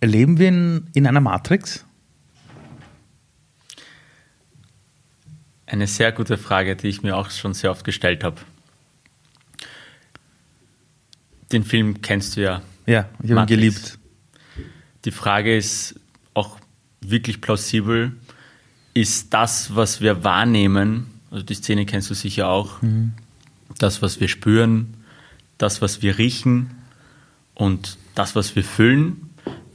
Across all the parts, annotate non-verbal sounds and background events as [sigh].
Leben wir in, in einer Matrix? Eine sehr gute Frage, die ich mir auch schon sehr oft gestellt habe. Den Film kennst du ja. Ja, ich habe ihn geliebt. Die Frage ist auch wirklich plausibel. Ist das, was wir wahrnehmen, also die Szene kennst du sicher auch, mhm. das, was wir spüren, das, was wir riechen und das, was wir fühlen?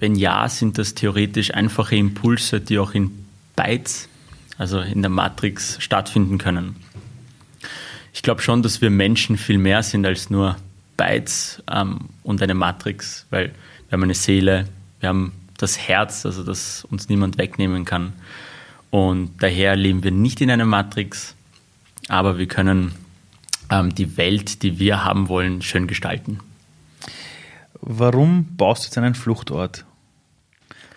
Wenn ja, sind das theoretisch einfache Impulse, die auch in Bytes, also in der Matrix, stattfinden können. Ich glaube schon, dass wir Menschen viel mehr sind als nur Bytes ähm, und eine Matrix, weil wir haben eine Seele, wir haben das Herz, also das uns niemand wegnehmen kann. Und daher leben wir nicht in einer Matrix, aber wir können ähm, die Welt, die wir haben wollen, schön gestalten. Warum baust du jetzt einen Fluchtort?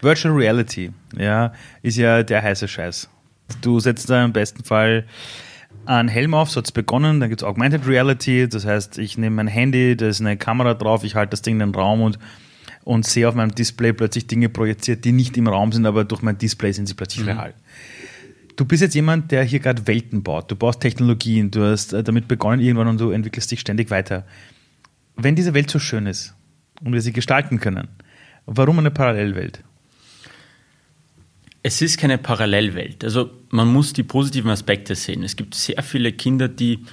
Virtual Reality, ja, ist ja der heiße Scheiß. Du setzt da im besten Fall einen Helm auf, so hat es begonnen, dann gibt es Augmented Reality, das heißt, ich nehme mein Handy, da ist eine Kamera drauf, ich halte das Ding in den Raum und, und sehe auf meinem Display plötzlich Dinge projiziert, die nicht im Raum sind, aber durch mein Display sind sie plötzlich mhm. real. Du bist jetzt jemand, der hier gerade Welten baut. Du baust Technologien, du hast äh, damit begonnen irgendwann und du entwickelst dich ständig weiter. Wenn diese Welt so schön ist und wir sie gestalten können, warum eine Parallelwelt? Es ist keine Parallelwelt. Also man muss die positiven Aspekte sehen. Es gibt sehr viele Kinder, die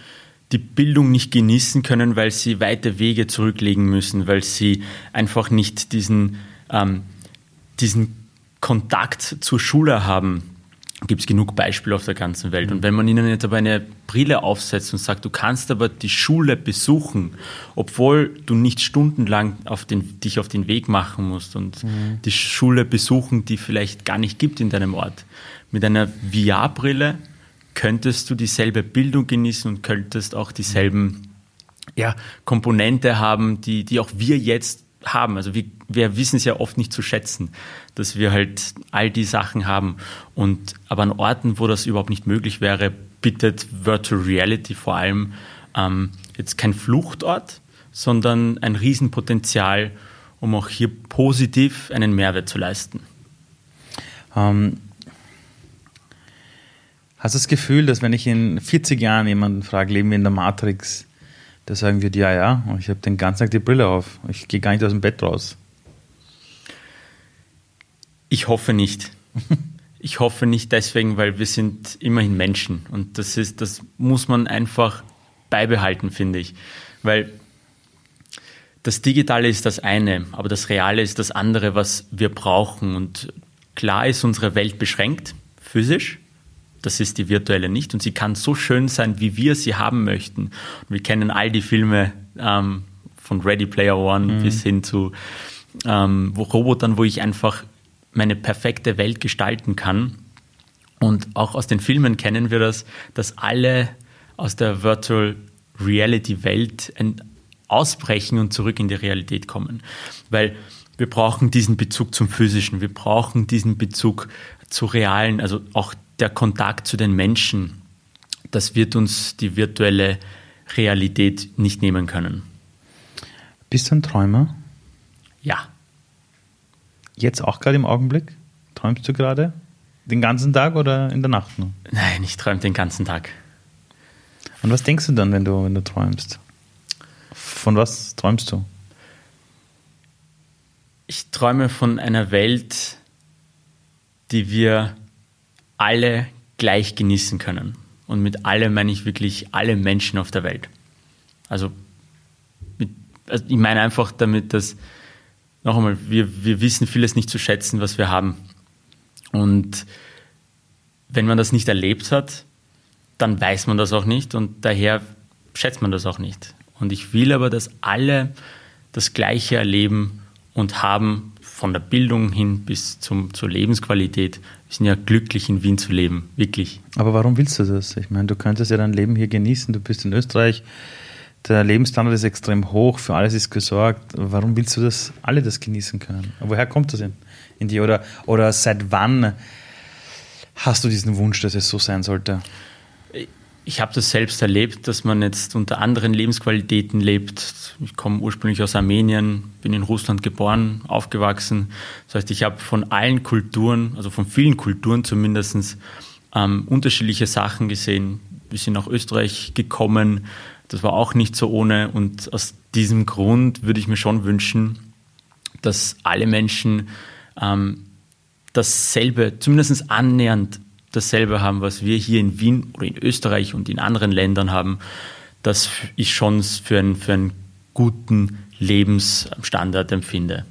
die Bildung nicht genießen können, weil sie weite Wege zurücklegen müssen, weil sie einfach nicht diesen, ähm, diesen Kontakt zur Schule haben gibt es genug Beispiele auf der ganzen Welt. Und wenn man ihnen jetzt aber eine Brille aufsetzt und sagt, du kannst aber die Schule besuchen, obwohl du nicht stundenlang auf den, dich auf den Weg machen musst und mhm. die Schule besuchen, die vielleicht gar nicht gibt in deinem Ort. Mit einer VR-Brille könntest du dieselbe Bildung genießen und könntest auch dieselben ja, Komponente haben, die, die auch wir jetzt haben. Also wir, wir wissen es ja oft nicht zu schätzen, dass wir halt all die Sachen haben. Und aber an Orten, wo das überhaupt nicht möglich wäre, bietet Virtual Reality vor allem ähm, jetzt kein Fluchtort, sondern ein Riesenpotenzial, um auch hier positiv einen Mehrwert zu leisten. Ähm, hast du das Gefühl, dass wenn ich in 40 Jahren jemanden frage, leben wir in der Matrix, da sagen wir, ja, ja, ich habe den ganzen Tag die Brille auf. Ich gehe gar nicht aus dem Bett raus. Ich hoffe nicht. [laughs] ich hoffe nicht deswegen, weil wir sind immerhin Menschen. Und das ist, das muss man einfach beibehalten, finde ich. Weil das Digitale ist das eine, aber das Reale ist das andere, was wir brauchen. Und klar ist unsere Welt beschränkt, physisch. Das ist die virtuelle nicht. Und sie kann so schön sein, wie wir sie haben möchten. Und wir kennen all die Filme ähm, von Ready Player One mhm. bis hin zu ähm, wo Robotern, wo ich einfach meine perfekte Welt gestalten kann. Und auch aus den Filmen kennen wir das, dass alle aus der Virtual Reality Welt ausbrechen und zurück in die Realität kommen. Weil wir brauchen diesen Bezug zum Physischen, wir brauchen diesen Bezug zu realen, also auch der Kontakt zu den Menschen, das wird uns die virtuelle Realität nicht nehmen können. Bist du ein Träumer? Ja. Jetzt auch gerade im Augenblick? Träumst du gerade? Den ganzen Tag oder in der Nacht nur? Nein, ich träume den ganzen Tag. Und was denkst du dann, wenn du, wenn du träumst? Von was träumst du? Ich träume von einer Welt, die wir alle gleich genießen können. Und mit alle meine ich wirklich alle Menschen auf der Welt. Also, mit, also ich meine einfach damit, dass, noch einmal, wir, wir wissen vieles nicht zu schätzen, was wir haben. Und wenn man das nicht erlebt hat, dann weiß man das auch nicht und daher schätzt man das auch nicht. Und ich will aber, dass alle das Gleiche erleben und haben, von der Bildung hin bis zum, zur Lebensqualität. Wir sind ja glücklich, in Wien zu leben, wirklich. Aber warum willst du das? Ich meine, du könntest ja dein Leben hier genießen. Du bist in Österreich, der Lebensstandard ist extrem hoch, für alles ist gesorgt. Warum willst du das, alle das genießen können? Woher kommt das in, in dir? Oder, oder seit wann hast du diesen Wunsch, dass es so sein sollte? Ich habe das selbst erlebt, dass man jetzt unter anderen Lebensqualitäten lebt. Ich komme ursprünglich aus Armenien, bin in Russland geboren, aufgewachsen. Das heißt, ich habe von allen Kulturen, also von vielen Kulturen zumindest, ähm, unterschiedliche Sachen gesehen. Wir sind nach Österreich gekommen. Das war auch nicht so ohne. Und aus diesem Grund würde ich mir schon wünschen, dass alle Menschen ähm, dasselbe, zumindest annähernd dasselbe haben, was wir hier in Wien oder in Österreich und in anderen Ländern haben, das ich schon für einen, für einen guten Lebensstandard empfinde,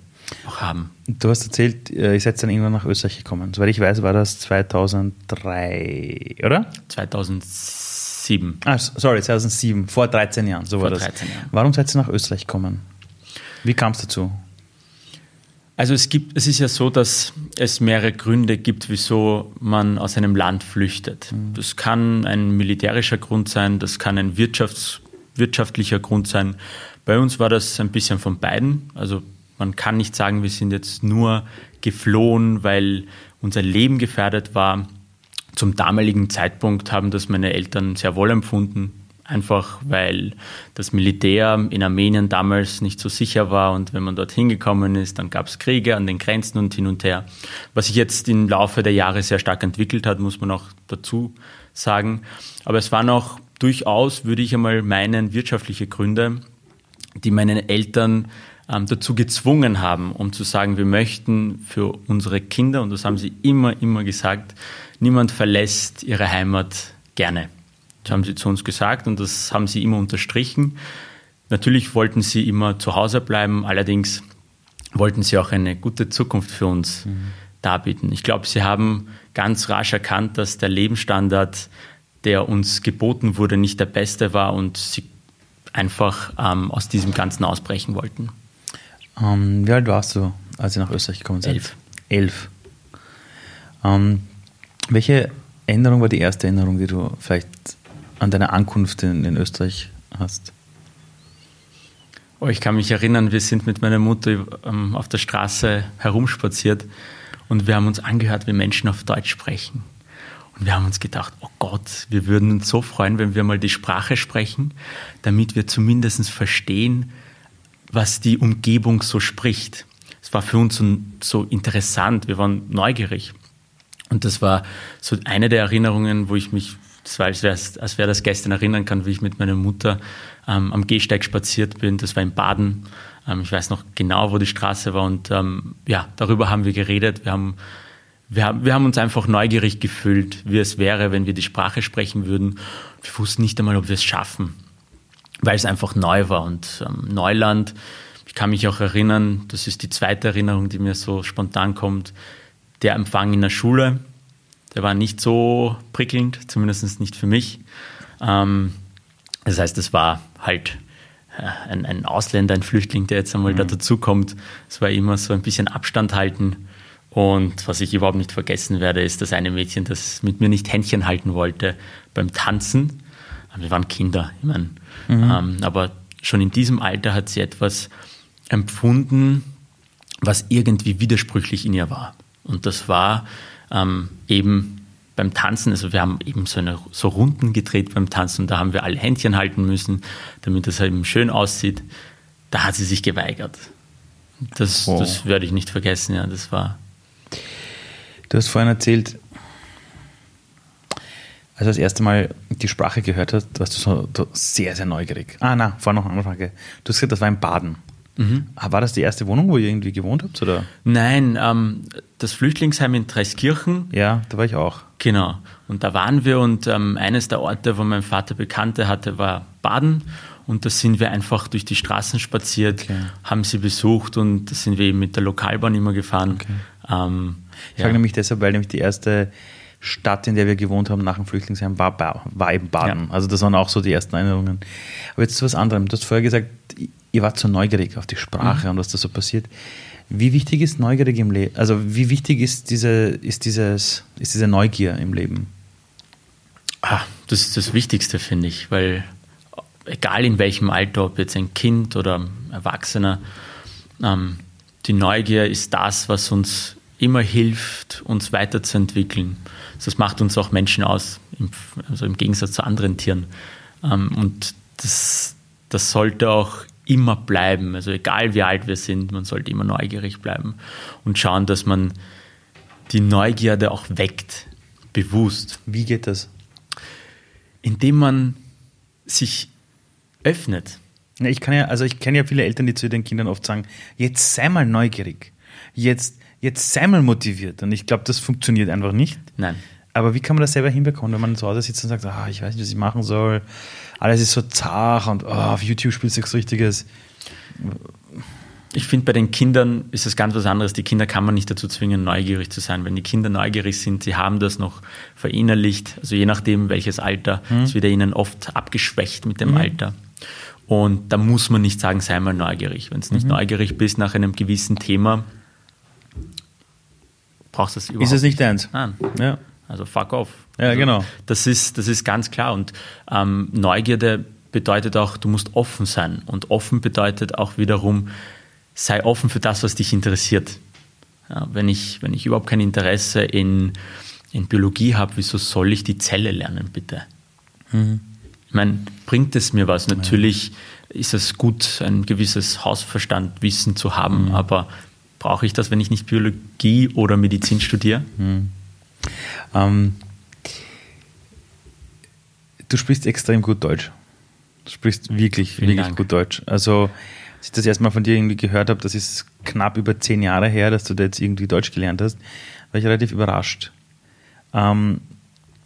auch haben. Du hast erzählt, äh, ihr seid dann irgendwann nach Österreich gekommen. Soweit ich weiß, war das 2003, oder? 2007. Ah, sorry, 2007, vor 13 Jahren, so vor war das. 13 Jahren. Warum seid ihr nach Österreich gekommen? Wie kam es dazu? Also es gibt, es ist ja so, dass es mehrere Gründe gibt, wieso man aus einem Land flüchtet. Mhm. Das kann ein militärischer Grund sein, das kann ein Wirtschafts-, wirtschaftlicher Grund sein. Bei uns war das ein bisschen von beiden. Also man kann nicht sagen, wir sind jetzt nur geflohen, weil unser Leben gefährdet war. Zum damaligen Zeitpunkt haben das meine Eltern sehr wohl empfunden einfach weil das Militär in Armenien damals nicht so sicher war und wenn man dort hingekommen ist, dann gab es Kriege an den Grenzen und hin und her. Was sich jetzt im Laufe der Jahre sehr stark entwickelt hat, muss man auch dazu sagen. Aber es waren auch durchaus, würde ich einmal meinen, wirtschaftliche Gründe, die meine Eltern ähm, dazu gezwungen haben, um zu sagen, wir möchten für unsere Kinder, und das haben sie immer, immer gesagt, niemand verlässt ihre Heimat gerne. Das haben sie zu uns gesagt und das haben sie immer unterstrichen. Natürlich wollten sie immer zu Hause bleiben, allerdings wollten sie auch eine gute Zukunft für uns mhm. darbieten. Ich glaube, sie haben ganz rasch erkannt, dass der Lebensstandard, der uns geboten wurde, nicht der beste war und sie einfach ähm, aus diesem Ganzen ausbrechen wollten. Ähm, wie alt warst du, als Sie nach Österreich gekommen sind? Elf. Elf. Ähm, welche Änderung war die erste Änderung, die du vielleicht an deiner Ankunft in, in Österreich hast? Oh, ich kann mich erinnern, wir sind mit meiner Mutter ähm, auf der Straße herumspaziert und wir haben uns angehört, wie Menschen auf Deutsch sprechen. Und wir haben uns gedacht, oh Gott, wir würden uns so freuen, wenn wir mal die Sprache sprechen, damit wir zumindest verstehen, was die Umgebung so spricht. Es war für uns so, so interessant, wir waren neugierig. Und das war so eine der Erinnerungen, wo ich mich das war, als wäre als wär das gestern erinnern kann, wie ich mit meiner Mutter ähm, am Gehsteig spaziert bin. Das war in Baden. Ähm, ich weiß noch genau, wo die Straße war. Und ähm, ja, darüber haben wir geredet. Wir haben, wir, haben, wir haben uns einfach neugierig gefühlt, wie es wäre, wenn wir die Sprache sprechen würden. Wir wussten nicht einmal, ob wir es schaffen, weil es einfach neu war. Und ähm, Neuland, ich kann mich auch erinnern, das ist die zweite Erinnerung, die mir so spontan kommt, der Empfang in der Schule der war nicht so prickelnd, zumindest nicht für mich. Ähm, das heißt, es war halt äh, ein, ein, Ausländer, ein Flüchtling, der jetzt einmal mhm. da dazukommt. Es war immer so ein bisschen Abstand halten. Und was ich überhaupt nicht vergessen werde, ist das eine Mädchen, das mit mir nicht Händchen halten wollte beim Tanzen. Wir waren Kinder, ich meine. Mhm. Ähm, aber schon in diesem Alter hat sie etwas empfunden, was irgendwie widersprüchlich in ihr war. Und das war, ähm, eben beim Tanzen, also wir haben eben so, eine, so Runden gedreht beim Tanzen und da haben wir alle Händchen halten müssen, damit das eben schön aussieht. Da hat sie sich geweigert. Das, oh. das werde ich nicht vergessen, ja, das war. Du hast vorhin erzählt, als du das erste Mal die Sprache gehört hast, warst du so, so sehr, sehr neugierig. Ah, na, vorhin noch eine andere Frage. Du hast gesagt, das war in Baden. Mhm. War das die erste Wohnung, wo ihr irgendwie gewohnt habt? Oder? Nein, ähm, das Flüchtlingsheim in Dreiskirchen. Ja, da war ich auch. Genau. Und da waren wir und ähm, eines der Orte, wo mein Vater Bekannte hatte, war Baden. Und da sind wir einfach durch die Straßen spaziert, okay. haben sie besucht und da sind wir eben mit der Lokalbahn immer gefahren. Okay. Ähm, ich ja. frage nämlich deshalb, weil nämlich die erste Stadt, in der wir gewohnt haben nach dem Flüchtlingsheim, war, war eben Baden. Ja. Also das waren auch so die ersten Erinnerungen. Aber jetzt zu was anderem. Du hast vorher gesagt, ihr wart so neugierig auf die Sprache mhm. und was da so passiert. Wie wichtig ist Neugierde im Leben? Also wie wichtig ist diese, ist dieses, ist diese Neugier im Leben? Ah, das ist das Wichtigste, finde ich, weil egal in welchem Alter, ob jetzt ein Kind oder ein Erwachsener, ähm, die Neugier ist das, was uns immer hilft, uns weiterzuentwickeln. Das macht uns auch Menschen aus. im, also im Gegensatz zu anderen Tieren. Ähm, und das, das sollte auch immer bleiben. Also egal wie alt wir sind, man sollte immer neugierig bleiben und schauen, dass man die Neugierde auch weckt, bewusst. Wie geht das? Indem man sich öffnet. Ja, ich kann ja, also ich kenne ja viele Eltern, die zu den Kindern oft sagen, jetzt sei mal neugierig, jetzt, jetzt sei mal motiviert. Und ich glaube, das funktioniert einfach nicht. Nein. Aber wie kann man das selber hinbekommen, wenn man zu Hause sitzt und sagt, ah, ich weiß nicht, was ich machen soll, alles ist so zart und oh, auf YouTube spielst du nichts Richtiges. Ich finde, bei den Kindern ist es ganz was anderes. Die Kinder kann man nicht dazu zwingen, neugierig zu sein. Wenn die Kinder neugierig sind, sie haben das noch verinnerlicht, also je nachdem welches Alter, mhm. es wird ihnen oft abgeschwächt mit dem mhm. Alter. Und da muss man nicht sagen, sei mal neugierig. Wenn du nicht mhm. neugierig bist nach einem gewissen Thema, brauchst du es überhaupt Ist es nicht eins? Nein. Ja. Also fuck off. Ja, also, genau. Das ist, das ist ganz klar. Und ähm, Neugierde bedeutet auch, du musst offen sein. Und offen bedeutet auch wiederum, sei offen für das, was dich interessiert. Ja, wenn, ich, wenn ich überhaupt kein Interesse in, in Biologie habe, wieso soll ich die Zelle lernen, bitte? Mhm. Ich meine, bringt es mir was? Natürlich ist es gut, ein gewisses Hausverstandwissen zu haben, mhm. aber brauche ich das, wenn ich nicht Biologie oder Medizin studiere? Mhm. Ähm, du sprichst extrem gut Deutsch. Du sprichst wirklich, Vielen wirklich Dank. gut Deutsch. Also, als ich das erstmal von dir irgendwie gehört habe, das ist knapp über zehn Jahre her, dass du da jetzt irgendwie Deutsch gelernt hast, war ich relativ überrascht. Ähm,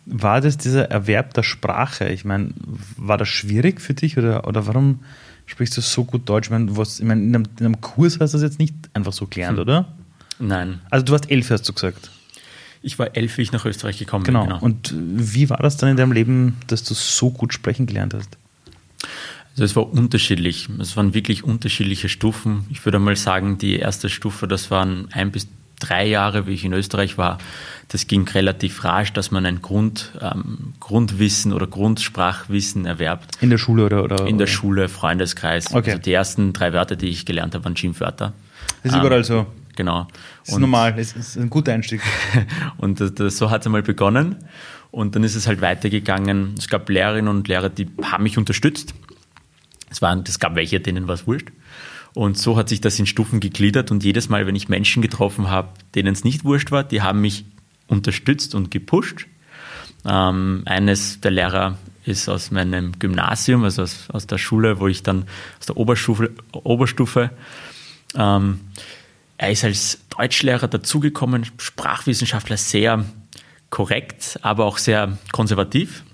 war das dieser Erwerb der Sprache? Ich meine, war das schwierig für dich oder, oder warum sprichst du so gut Deutsch? Ich meine, was, ich meine in, einem, in einem Kurs hast du das jetzt nicht einfach so gelernt, hm. oder? Nein. Also du warst elf, hast du gesagt. Ich war elf, wie ich nach Österreich gekommen genau. bin. Genau. Und wie war das dann in deinem Leben, dass du so gut sprechen gelernt hast? Also es war unterschiedlich. Es waren wirklich unterschiedliche Stufen. Ich würde mal sagen, die erste Stufe, das waren ein bis drei Jahre, wie ich in Österreich war. Das ging relativ rasch, dass man ein Grund, ähm, Grundwissen oder Grundsprachwissen erwerbt. In der Schule oder? oder in der Schule, Freundeskreis. Okay. Also die ersten drei Wörter, die ich gelernt habe, waren Schimpfwörter. Das ist ähm, überall so. Genau. Das ist und, normal, das ist ein guter Einstieg. [laughs] und das, das, so hat es einmal begonnen. Und dann ist es halt weitergegangen. Es gab Lehrerinnen und Lehrer, die haben mich unterstützt. Es, waren, es gab welche, denen war es wurscht. Und so hat sich das in Stufen gegliedert. Und jedes Mal, wenn ich Menschen getroffen habe, denen es nicht wurscht war, die haben mich unterstützt und gepusht. Ähm, eines der Lehrer ist aus meinem Gymnasium, also aus, aus der Schule, wo ich dann aus der Oberstufe, Oberstufe ähm, er ist als Deutschlehrer dazugekommen, Sprachwissenschaftler, sehr korrekt, aber auch sehr konservativ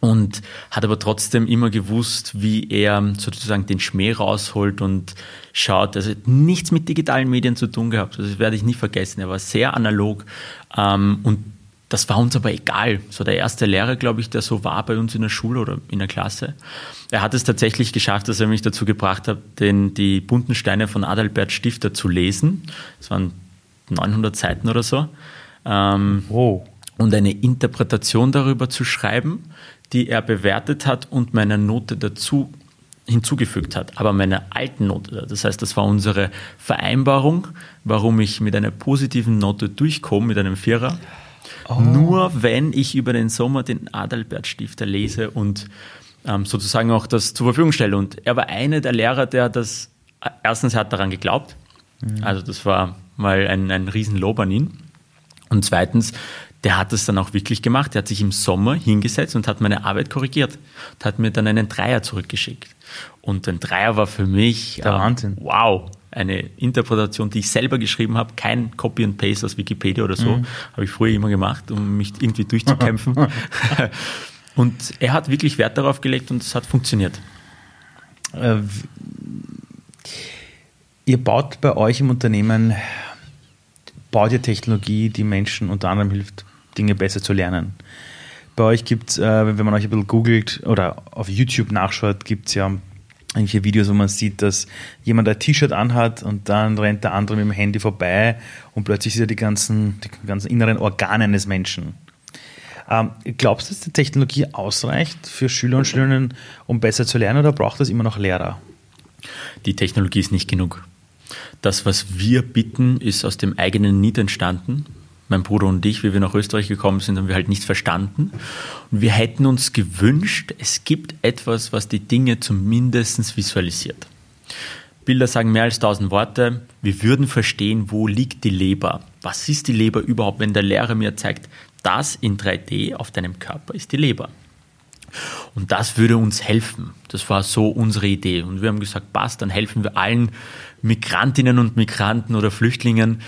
und hat aber trotzdem immer gewusst, wie er sozusagen den Schmäh rausholt und schaut. Also nichts mit digitalen Medien zu tun gehabt. Das werde ich nie vergessen. Er war sehr analog ähm, und das war uns aber egal. So der erste Lehrer, glaube ich, der so war bei uns in der Schule oder in der Klasse. Er hat es tatsächlich geschafft, dass er mich dazu gebracht hat, den, die bunten Steine von Adalbert Stifter zu lesen. Das waren 900 Seiten oder so. Ähm, oh. Und eine Interpretation darüber zu schreiben, die er bewertet hat und meine Note dazu hinzugefügt hat, aber meine alten Note. Das heißt, das war unsere Vereinbarung, warum ich mit einer positiven Note durchkomme, mit einem Vierer. Oh. Nur wenn ich über den Sommer den Adalbert Stifter lese und ähm, sozusagen auch das zur Verfügung stelle. Und er war einer der Lehrer, der das, äh, erstens hat daran geglaubt, mhm. also das war mal ein, ein Riesenlob an ihn. Und zweitens, der hat das dann auch wirklich gemacht. Der hat sich im Sommer hingesetzt und hat meine Arbeit korrigiert und hat mir dann einen Dreier zurückgeschickt. Und ein Dreier war für mich der äh, Wahnsinn. Wow, eine Interpretation, die ich selber geschrieben habe, kein Copy and Paste aus Wikipedia oder so, mhm. habe ich früher immer gemacht, um mich irgendwie durchzukämpfen. [laughs] und er hat wirklich Wert darauf gelegt und es hat funktioniert. Äh, ihr baut bei euch im Unternehmen, baut ihr Technologie, die Menschen unter anderem hilft, Dinge besser zu lernen. Bei euch gibt es, äh, wenn man euch ein bisschen googelt oder auf YouTube nachschaut, gibt es ja irgendwelche Videos, wo man sieht, dass jemand ein T-Shirt anhat und dann rennt der andere mit dem Handy vorbei und plötzlich sieht er die ganzen, die ganzen inneren Organe eines Menschen. Ähm, glaubst du, dass die Technologie ausreicht für Schüler und Schülerinnen, um besser zu lernen oder braucht es immer noch Lehrer? Die Technologie ist nicht genug. Das, was wir bitten, ist aus dem eigenen Need entstanden. Mein Bruder und ich, wie wir nach Österreich gekommen sind, haben wir halt nichts verstanden. Und wir hätten uns gewünscht, es gibt etwas, was die Dinge zumindest visualisiert. Bilder sagen mehr als tausend Worte. Wir würden verstehen, wo liegt die Leber? Was ist die Leber überhaupt, wenn der Lehrer mir zeigt, das in 3D auf deinem Körper ist die Leber? Und das würde uns helfen. Das war so unsere Idee. Und wir haben gesagt, passt, dann helfen wir allen Migrantinnen und Migranten oder Flüchtlingen,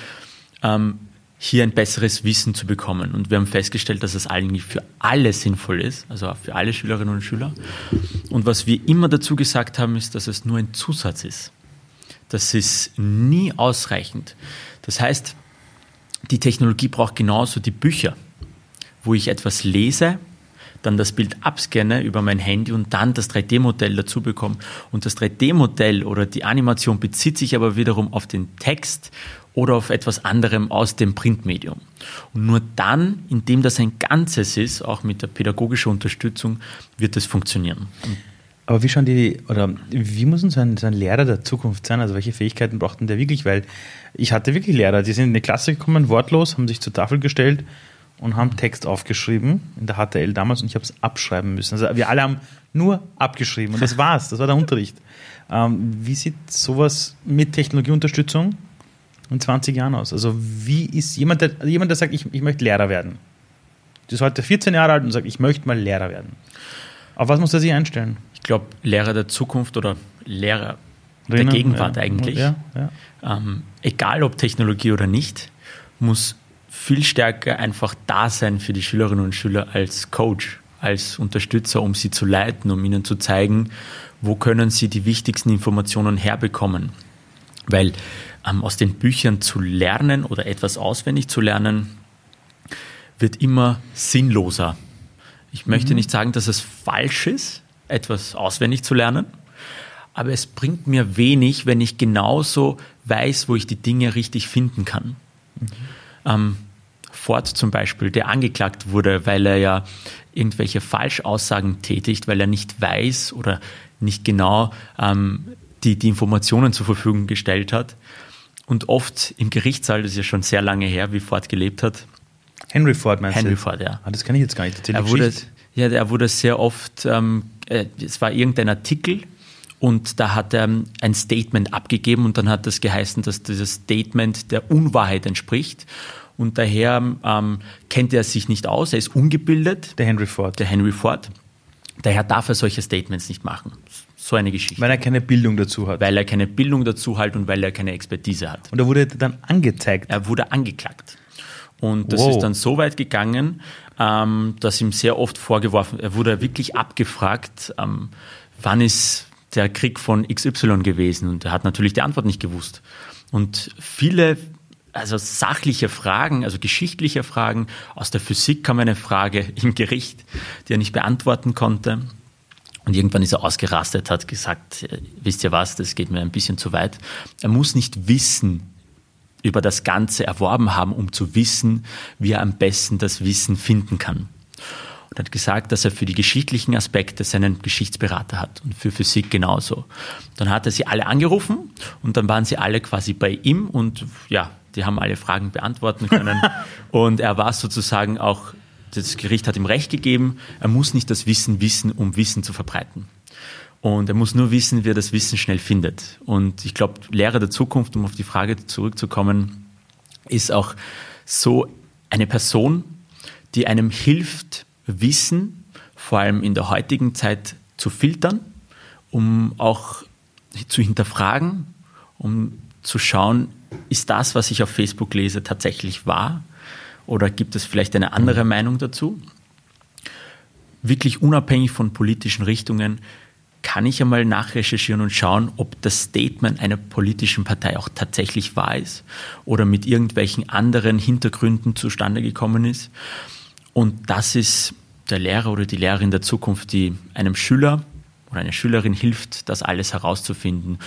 ähm, hier ein besseres Wissen zu bekommen. Und wir haben festgestellt, dass es eigentlich für alle sinnvoll ist, also auch für alle Schülerinnen und Schüler. Und was wir immer dazu gesagt haben, ist, dass es nur ein Zusatz ist. Das ist nie ausreichend. Das heißt, die Technologie braucht genauso die Bücher, wo ich etwas lese, dann das Bild abscanne über mein Handy und dann das 3D-Modell dazu bekomme. Und das 3D-Modell oder die Animation bezieht sich aber wiederum auf den Text oder auf etwas anderem aus dem Printmedium. Und nur dann, indem das ein Ganzes ist, auch mit der pädagogischen Unterstützung, wird es funktionieren. Aber wie schauen die, oder wie muss denn so ein, so ein Lehrer der Zukunft sein? Also welche Fähigkeiten braucht denn der wirklich? Weil ich hatte wirklich Lehrer, die sind in die Klasse gekommen, wortlos, haben sich zur Tafel gestellt und haben Text aufgeschrieben in der HTL damals und ich habe es abschreiben müssen. Also wir alle haben nur abgeschrieben und das war's, das war der Unterricht. Ähm, wie sieht sowas mit Technologieunterstützung in 20 Jahren aus? Also wie ist jemand, der, jemand, der sagt, ich, ich möchte Lehrer werden? Der ist heute 14 Jahre alt und sagt, ich möchte mal Lehrer werden. Auf was muss er sich einstellen? Ich glaube, Lehrer der Zukunft oder Lehrer der Gegenwart ja, eigentlich, ja, ja. Ähm, egal ob Technologie oder nicht, muss viel stärker einfach da sein für die Schülerinnen und Schüler als Coach, als Unterstützer, um sie zu leiten, um ihnen zu zeigen, wo können sie die wichtigsten Informationen herbekommen. Weil ähm, aus den Büchern zu lernen oder etwas auswendig zu lernen, wird immer sinnloser. Ich möchte mhm. nicht sagen, dass es falsch ist, etwas auswendig zu lernen, aber es bringt mir wenig, wenn ich genauso weiß, wo ich die Dinge richtig finden kann. Mhm. Ähm, Ford zum Beispiel, der angeklagt wurde, weil er ja irgendwelche Falschaussagen tätigt, weil er nicht weiß oder nicht genau ähm, die, die Informationen zur Verfügung gestellt hat. Und oft im Gerichtssaal, das ist ja schon sehr lange her, wie Ford gelebt hat. Henry Ford meinst Henry du? Ford, ja. Ah, das kann ich jetzt gar nicht erzählen. Er wurde, ja, er wurde sehr oft, ähm, äh, es war irgendein Artikel und da hat er ein Statement abgegeben und dann hat das geheißen, dass dieses Statement der Unwahrheit entspricht. Und daher ähm, kennt er sich nicht aus, er ist ungebildet. Der Henry Ford. Der Henry Ford. Daher darf er solche Statements nicht machen. So eine Geschichte. Weil er keine Bildung dazu hat. Weil er keine Bildung dazu hat und weil er keine Expertise hat. Und er wurde dann angezeigt. Er wurde angeklagt. Und das wow. ist dann so weit gegangen, ähm, dass ihm sehr oft vorgeworfen, er wurde wirklich abgefragt, ähm, wann ist der Krieg von XY gewesen? Und er hat natürlich die Antwort nicht gewusst. Und viele, also sachliche Fragen, also geschichtliche Fragen, aus der Physik kam eine Frage im Gericht, die er nicht beantworten konnte. Und irgendwann ist er ausgerastet, hat gesagt, äh, wisst ihr was, das geht mir ein bisschen zu weit. Er muss nicht wissen, über das Ganze erworben haben, um zu wissen, wie er am besten das Wissen finden kann. Und hat gesagt, dass er für die geschichtlichen Aspekte seinen Geschichtsberater hat und für Physik genauso. Dann hat er sie alle angerufen und dann waren sie alle quasi bei ihm und ja, die haben alle Fragen beantworten können. [laughs] und er war sozusagen auch das Gericht hat ihm Recht gegeben, er muss nicht das Wissen wissen, um Wissen zu verbreiten. Und er muss nur wissen, wie er das Wissen schnell findet. Und ich glaube, Lehrer der Zukunft, um auf die Frage zurückzukommen, ist auch so eine Person, die einem hilft, Wissen, vor allem in der heutigen Zeit, zu filtern, um auch zu hinterfragen, um zu schauen, ist das, was ich auf Facebook lese, tatsächlich wahr? Oder gibt es vielleicht eine andere Meinung dazu? Wirklich unabhängig von politischen Richtungen kann ich einmal nachrecherchieren und schauen, ob das Statement einer politischen Partei auch tatsächlich wahr ist oder mit irgendwelchen anderen Hintergründen zustande gekommen ist. Und das ist der Lehrer oder die Lehrerin der Zukunft, die einem Schüler oder einer Schülerin hilft, das alles herauszufinden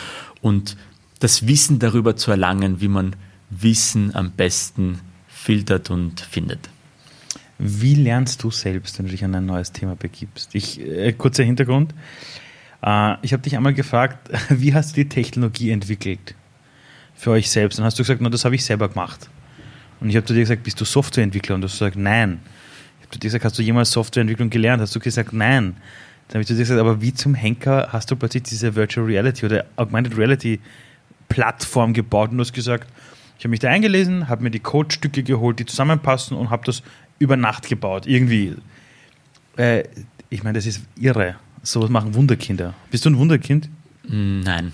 und das Wissen darüber zu erlangen, wie man Wissen am besten filtert und findet. Wie lernst du selbst, wenn du dich an ein neues Thema begibst? Ich, äh, kurzer Hintergrund. Äh, ich habe dich einmal gefragt, [laughs] wie hast du die Technologie entwickelt für euch selbst? Dann hast du gesagt, na, das habe ich selber gemacht. Und Und ich habe zu dir gesagt, bist du Softwareentwickler? Und du hast gesagt, nein. Ich habe zu dir gesagt, hast du jemals Softwareentwicklung gelernt? Hast du gesagt, nein. Dann habe ich zu dir gesagt, aber wie zum Henker hast du plötzlich diese Virtual Reality oder Augmented Reality Plattform gebaut? Und du hast gesagt, ich habe mich da eingelesen, habe mir die Codestücke geholt, die zusammenpassen und habe das über Nacht gebaut. Irgendwie. Äh, ich meine, das ist irre. Sowas machen Wunderkinder. Bist du ein Wunderkind? Nein.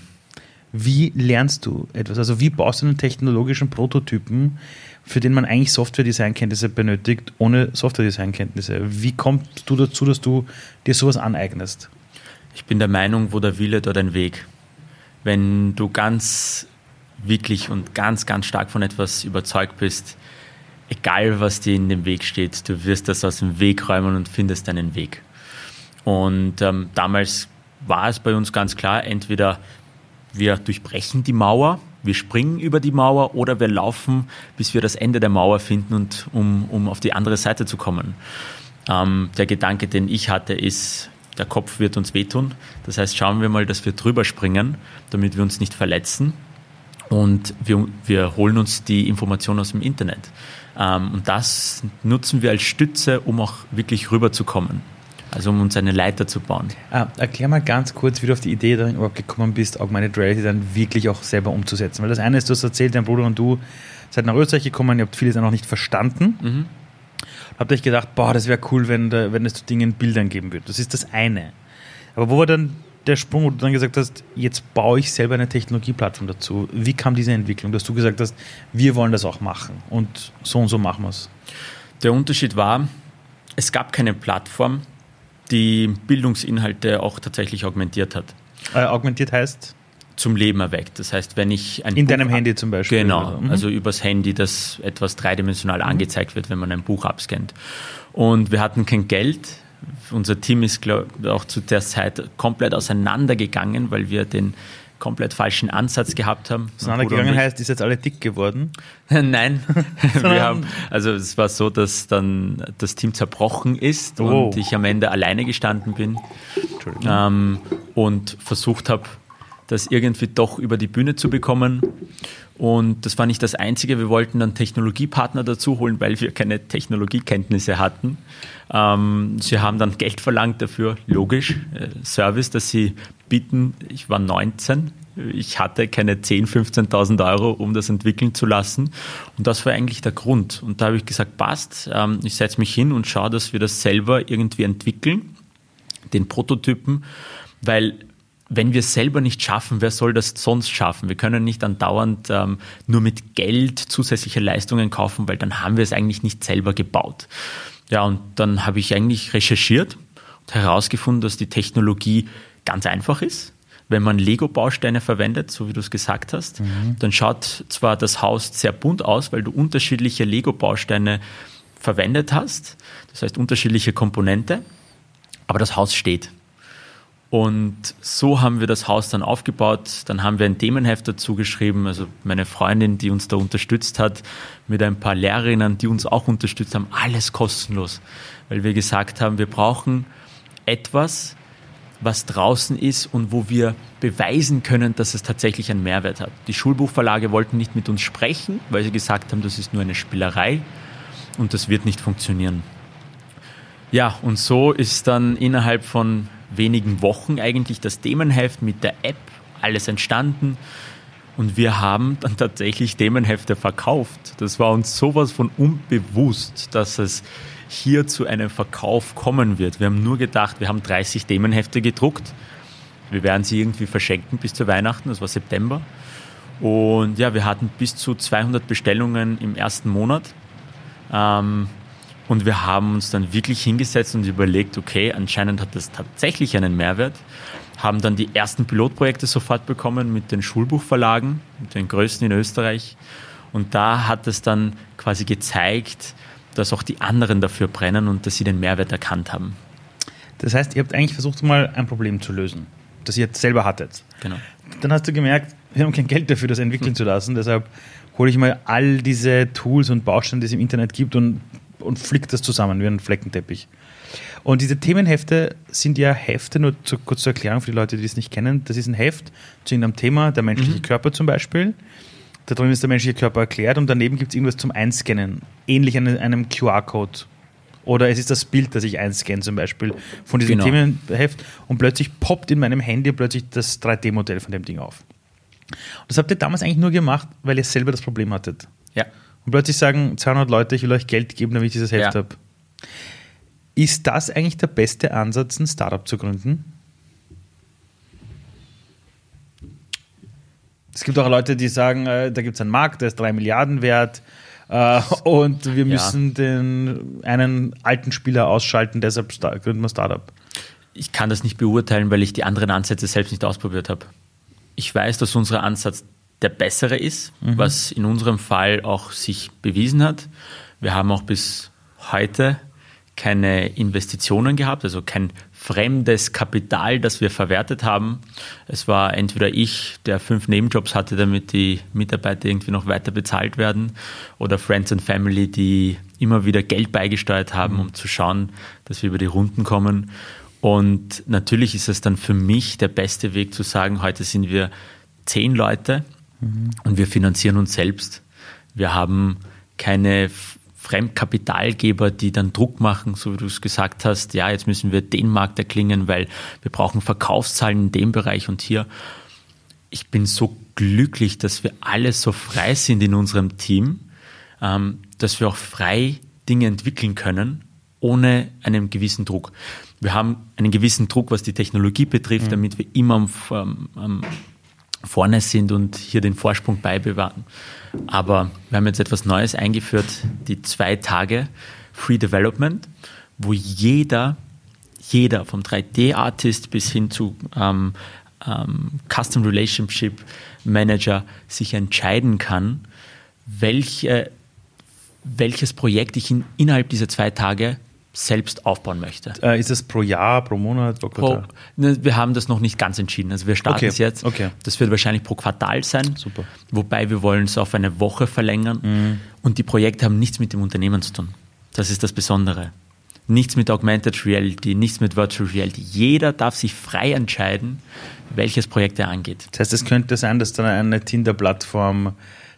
Wie lernst du etwas? Also wie baust du einen technologischen Prototypen, für den man eigentlich Software-Design-Kenntnisse benötigt, ohne Software-Design-Kenntnisse? Wie kommst du dazu, dass du dir sowas aneignest? Ich bin der Meinung, wo der Wille, dort ein Weg. Wenn du ganz wirklich und ganz, ganz stark von etwas überzeugt bist, egal was dir in dem Weg steht, du wirst das aus dem Weg räumen und findest deinen Weg. Und ähm, damals war es bei uns ganz klar, entweder wir durchbrechen die Mauer, wir springen über die Mauer oder wir laufen, bis wir das Ende der Mauer finden, und, um, um auf die andere Seite zu kommen. Ähm, der Gedanke, den ich hatte, ist, der Kopf wird uns wehtun. Das heißt, schauen wir mal, dass wir drüber springen, damit wir uns nicht verletzen. Und wir, wir holen uns die Information aus dem Internet. Ähm, und das nutzen wir als Stütze, um auch wirklich rüberzukommen. Also um uns eine Leiter zu bauen. Ah, erklär mal ganz kurz, wie du auf die Idee dann überhaupt gekommen bist, Augmented Reality dann wirklich auch selber umzusetzen. Weil das eine ist, du hast erzählt, dein Bruder und du seid nach Österreich gekommen, ihr habt vieles auch noch nicht verstanden. Mhm. Habt euch gedacht, boah, das wäre cool, wenn, wenn es zu Dingen Bildern geben würde. Das ist das eine. Aber wo war dann der Sprung, wo du dann gesagt hast, jetzt baue ich selber eine Technologieplattform dazu? Wie kam diese Entwicklung, dass du gesagt hast, wir wollen das auch machen und so und so machen wir es? Der Unterschied war, es gab keine Plattform, die Bildungsinhalte auch tatsächlich augmentiert hat. Äh, augmentiert heißt? Zum Leben erweckt. Das heißt, wenn ich ein In Buch deinem Handy zum Beispiel? Genau, mhm. also übers Handy, das etwas dreidimensional mhm. angezeigt wird, wenn man ein Buch abscannt. Und wir hatten kein Geld. Unser Team ist glaub, auch zu der Zeit komplett auseinandergegangen, weil wir den komplett falschen Ansatz gehabt haben. Auseinandergegangen heißt, ist jetzt alle dick geworden? [laughs] Nein, [laughs] wir haben, also es war so, dass dann das Team zerbrochen ist oh. und ich am Ende alleine gestanden bin ähm, und versucht habe, das irgendwie doch über die Bühne zu bekommen. Und das war nicht das Einzige. Wir wollten dann Technologiepartner dazu holen, weil wir keine Technologiekenntnisse hatten. Ähm, sie haben dann Geld verlangt dafür, logisch, äh, Service, dass sie bieten. Ich war 19, ich hatte keine 10.000, 15.000 Euro, um das entwickeln zu lassen. Und das war eigentlich der Grund. Und da habe ich gesagt, passt, ähm, ich setze mich hin und schaue, dass wir das selber irgendwie entwickeln, den Prototypen, weil wenn wir es selber nicht schaffen, wer soll das sonst schaffen? Wir können nicht andauernd ähm, nur mit Geld zusätzliche Leistungen kaufen, weil dann haben wir es eigentlich nicht selber gebaut. Ja, und dann habe ich eigentlich recherchiert und herausgefunden, dass die Technologie ganz einfach ist. Wenn man Lego-Bausteine verwendet, so wie du es gesagt hast, mhm. dann schaut zwar das Haus sehr bunt aus, weil du unterschiedliche Lego-Bausteine verwendet hast, das heißt unterschiedliche Komponente, aber das Haus steht. Und so haben wir das Haus dann aufgebaut. Dann haben wir ein Themenheft dazu geschrieben. Also meine Freundin, die uns da unterstützt hat, mit ein paar Lehrerinnen, die uns auch unterstützt haben. Alles kostenlos. Weil wir gesagt haben, wir brauchen etwas, was draußen ist und wo wir beweisen können, dass es tatsächlich einen Mehrwert hat. Die Schulbuchverlage wollten nicht mit uns sprechen, weil sie gesagt haben, das ist nur eine Spielerei und das wird nicht funktionieren. Ja, und so ist dann innerhalb von wenigen Wochen eigentlich das Themenheft mit der App, alles entstanden. Und wir haben dann tatsächlich Themenhefte verkauft. Das war uns sowas von unbewusst, dass es hier zu einem Verkauf kommen wird. Wir haben nur gedacht, wir haben 30 Themenhefte gedruckt. Wir werden sie irgendwie verschenken bis zu Weihnachten, das war September. Und ja, wir hatten bis zu 200 Bestellungen im ersten Monat. Ähm, und wir haben uns dann wirklich hingesetzt und überlegt, okay, anscheinend hat das tatsächlich einen Mehrwert. Haben dann die ersten Pilotprojekte sofort bekommen mit den Schulbuchverlagen, mit den größten in Österreich. Und da hat es dann quasi gezeigt, dass auch die anderen dafür brennen und dass sie den Mehrwert erkannt haben. Das heißt, ihr habt eigentlich versucht, mal ein Problem zu lösen, das ihr jetzt selber hattet. Genau. Dann hast du gemerkt, wir haben kein Geld dafür, das entwickeln hm. zu lassen. Deshalb hole ich mal all diese Tools und Bausteine, die es im Internet gibt und und flickt das zusammen wie ein Fleckenteppich. Und diese Themenhefte sind ja Hefte, nur zu, kurz zur Erklärung für die Leute, die es nicht kennen. Das ist ein Heft zu irgendeinem Thema, der menschliche mhm. Körper zum Beispiel. Da drin ist der menschliche Körper erklärt und daneben gibt es irgendwas zum Einscannen, ähnlich einem, einem QR-Code. Oder es ist das Bild, das ich einscanne zum Beispiel von diesem Genau. Themenheft und plötzlich poppt in meinem Handy plötzlich das 3D-Modell von dem Ding auf. Und das habt ihr damals eigentlich nur gemacht, weil ihr selber das Problem hattet. Ja. Und plötzlich sagen 200 Leute, ich will euch Geld geben, damit ich dieses Heft Ja. habe. Ist das eigentlich der beste Ansatz, ein Startup zu gründen? Es gibt auch Leute, die sagen, äh, da gibt es einen Markt, der ist drei Milliarden wert äh, und wir Ja. müssen den einen alten Spieler ausschalten, deshalb gründen wir Startup. Ich kann das nicht beurteilen, weil ich die anderen Ansätze selbst nicht ausprobiert habe. Ich weiß, dass unser Ansatz der bessere ist, was in unserem Fall auch sich bewiesen hat. Wir haben auch bis heute keine Investitionen gehabt, also kein fremdes Kapital, das wir verwertet haben. Es war entweder ich, der fünf Nebenjobs hatte, damit die Mitarbeiter irgendwie noch weiter bezahlt werden, oder Friends and Family, die immer wieder Geld beigesteuert haben, um zu schauen, dass wir über die Runden kommen. Und natürlich ist es dann für mich der beste Weg zu sagen, heute sind wir zehn Leute und wir finanzieren uns selbst. Wir haben keine Fremdkapitalgeber, die dann Druck machen, so wie du es gesagt hast, ja, jetzt müssen wir den Markt erklingen, weil wir brauchen Verkaufszahlen in dem Bereich und hier. Ich bin so glücklich, dass wir alle so frei sind in unserem Team, ähm, dass wir auch frei Dinge entwickeln können, ohne einen gewissen Druck. Wir haben einen gewissen Druck, was die Technologie betrifft, damit wir immer am, am, am vorne sind und hier den Vorsprung beibewahren. Aber wir haben jetzt etwas Neues eingeführt, die zwei Tage Free Development, wo jeder, jeder vom 3D-Artist bis hin zu ähm, ähm, Custom Relationship Manager sich entscheiden kann, welche, welches Projekt ich in, innerhalb dieser zwei Tage selbst aufbauen möchte. Äh, ist es pro Jahr, pro Monat, pro Pro, Quartal? ne, wir haben das noch nicht ganz entschieden. Also wir starten Okay, es jetzt. okay. Das wird wahrscheinlich pro Quartal sein. Super. Wobei wir wollen es auf eine Woche verlängern. Und die Projekte haben nichts mit dem Unternehmen zu tun. Das ist das Besondere. Nichts mit Augmented Reality, nichts mit Virtual Reality. Jeder darf sich frei entscheiden, welches Projekt er angeht. Das heißt, es könnte sein, dass dann eine Tinder-Plattform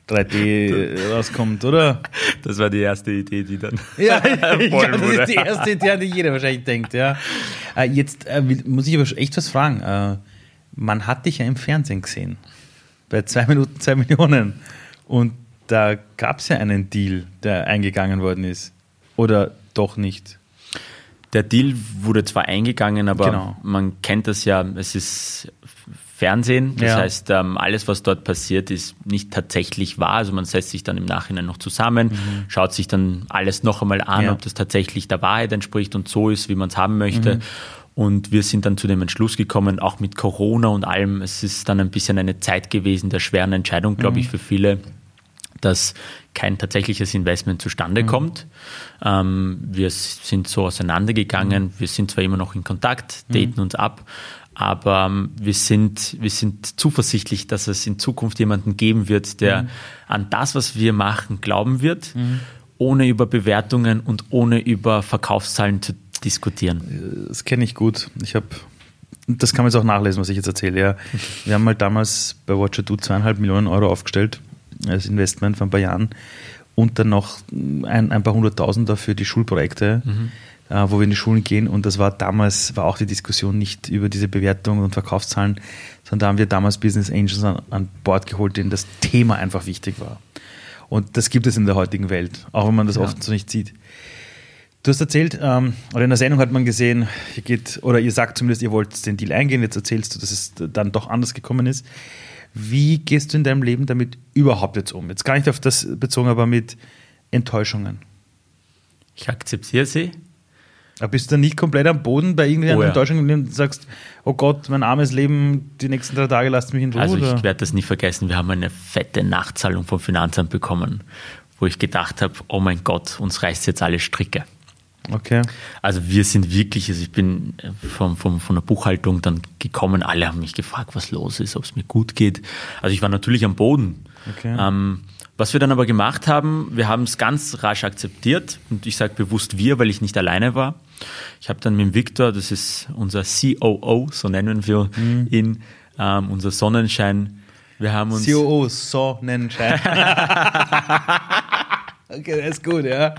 3D rauskommt, oder? Das war die erste Idee, die dann Ja, [laughs] ich glaube, das ist die erste Idee, an die jeder wahrscheinlich denkt, ja. Äh, jetzt äh, muss ich aber echt was fragen. Äh, man hat dich ja im Fernsehen gesehen. Bei zwei Minuten, zwei Millionen. Und da gab es ja einen Deal, der eingegangen worden ist. Oder doch nicht? Der Deal wurde zwar eingegangen, aber Genau. man kennt das ja, es ist Fernsehen. Das Ja. heißt, ähm, alles, was dort passiert, ist nicht tatsächlich wahr. Also man setzt sich dann im Nachhinein noch zusammen, schaut sich dann alles noch einmal an, Mhm. Ja. ob das tatsächlich der Wahrheit entspricht und so ist, wie man es haben möchte. Mhm. Und wir sind dann zu dem Entschluss gekommen, auch mit Corona und allem, es ist dann ein bisschen eine Zeit gewesen der schweren Entscheidung, glaube Mhm. ich, für viele, dass kein tatsächliches Investment Mhm. zustande kommt. Ähm, wir sind so auseinandergegangen. Wir sind zwar immer noch in Kontakt, daten uns ab, aber ähm, wir, sind, wir sind zuversichtlich, dass es in Zukunft jemanden geben wird, der an das, was wir machen, glauben wird, ohne über Bewertungen und ohne über Verkaufszahlen zu diskutieren. Das kenne ich gut. Ich habe, das kann man jetzt auch nachlesen, was ich jetzt erzähle. Ja. Wir haben mal damals bei Watcher Do zweieinhalb Millionen Euro aufgestellt als Investment vor ein paar Jahren und dann noch ein, ein paar hunderttausend dafür die Schulprojekte, äh, wo wir in die Schulen gehen. Und das war damals, war auch die Diskussion nicht über diese Bewertungen und Verkaufszahlen, sondern da haben wir damals Business Angels an, an Bord geholt, denen das Thema einfach wichtig war. Und das gibt es in der heutigen Welt, auch wenn man das Ja. oft so nicht sieht. Du hast erzählt, ähm, oder in der Sendung hat man gesehen, ihr geht, oder ihr sagt zumindest, ihr wollt den Deal eingehen, jetzt erzählst du, dass es dann doch anders gekommen ist. Wie gehst du in deinem Leben damit überhaupt jetzt um? Jetzt gar nicht auf das bezogen, aber mit Enttäuschungen. Ich akzeptiere sie. Aber bist du dann nicht komplett am Boden bei irgendeiner Oh ja. Enttäuschung und sagst, oh Gott, mein armes Leben, die nächsten drei Tage lasst mich in Ruhe? Also ich oder? werde das nie vergessen. Wir haben eine fette Nachzahlung vom Finanzamt bekommen, wo ich gedacht habe, oh mein Gott, uns reißt jetzt alle Stricke. Okay. Also wir sind wirklich, also ich bin äh, vom, vom, von der Buchhaltung dann gekommen, alle haben mich gefragt, was los ist, ob es mir gut geht. Also ich war natürlich am Boden. Okay. Ähm, was wir dann aber gemacht haben, wir haben es ganz rasch akzeptiert und ich sage bewusst wir, weil ich nicht alleine war. Ich habe dann mit dem Victor, das ist unser COO, so nennen wir ihn, ähm, unser Sonnenschein, Wir haben uns. COO, Sonnenschein. [laughs] okay, das ist gut, ja.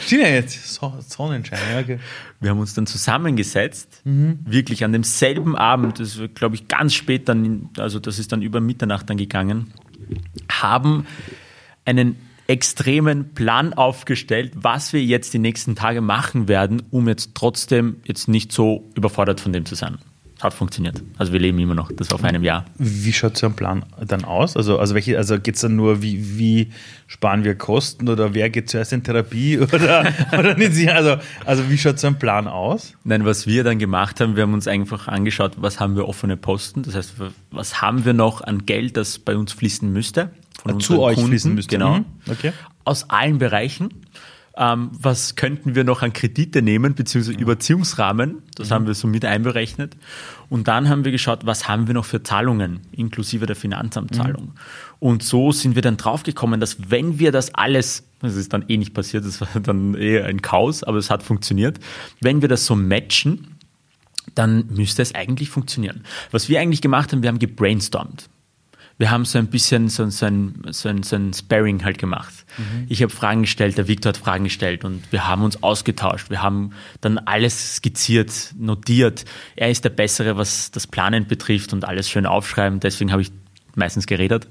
Stimmt ja jetzt. So, Sonnenschein, ja, okay. Wir haben uns dann zusammengesetzt, wirklich an demselben Abend, das war, glaube ich, ganz spät dann, also das ist dann über Mitternacht dann gegangen, haben einen extremen Plan aufgestellt, was wir jetzt die nächsten Tage machen werden, um jetzt trotzdem jetzt nicht so überfordert von dem zu sein. Hat funktioniert. Also wir leben immer noch, das vor einem Jahr. Wie schaut so ein Plan dann aus? Also, also, welche, also geht es dann nur, wie, wie sparen wir Kosten oder wer geht zuerst in Therapie [laughs] oder, oder nicht? Also, also wie schaut so ein Plan aus? Nein, was wir dann gemacht haben, wir haben uns einfach angeschaut, was haben wir offene Posten, das heißt, was haben wir noch an Geld, das bei uns fließen müsste. Von Zu euch fließen müsste. Genau. Mhm. Okay. Aus allen Bereichen. Ähm, was könnten wir noch an Kredite nehmen, beziehungsweise Überziehungsrahmen? Das haben wir so mit einberechnet. Und dann haben wir geschaut, was haben wir noch für Zahlungen, inklusive der Finanzamtzahlung. Und so sind wir dann draufgekommen, dass wenn wir das alles, das ist dann eh nicht passiert, das war dann eher ein Chaos, aber es hat funktioniert, wenn wir das so matchen, dann müsste es eigentlich funktionieren. Was wir eigentlich gemacht haben, wir haben gebrainstormt. Wir haben so ein bisschen so, so, ein, so, ein, so ein Sparring halt gemacht. Ich habe Fragen gestellt, der Victor hat Fragen gestellt und wir haben uns ausgetauscht. Wir haben dann alles skizziert, notiert. Er ist der Bessere, was das Planen betrifft und alles schön aufschreiben. Deswegen habe ich meistens geredet.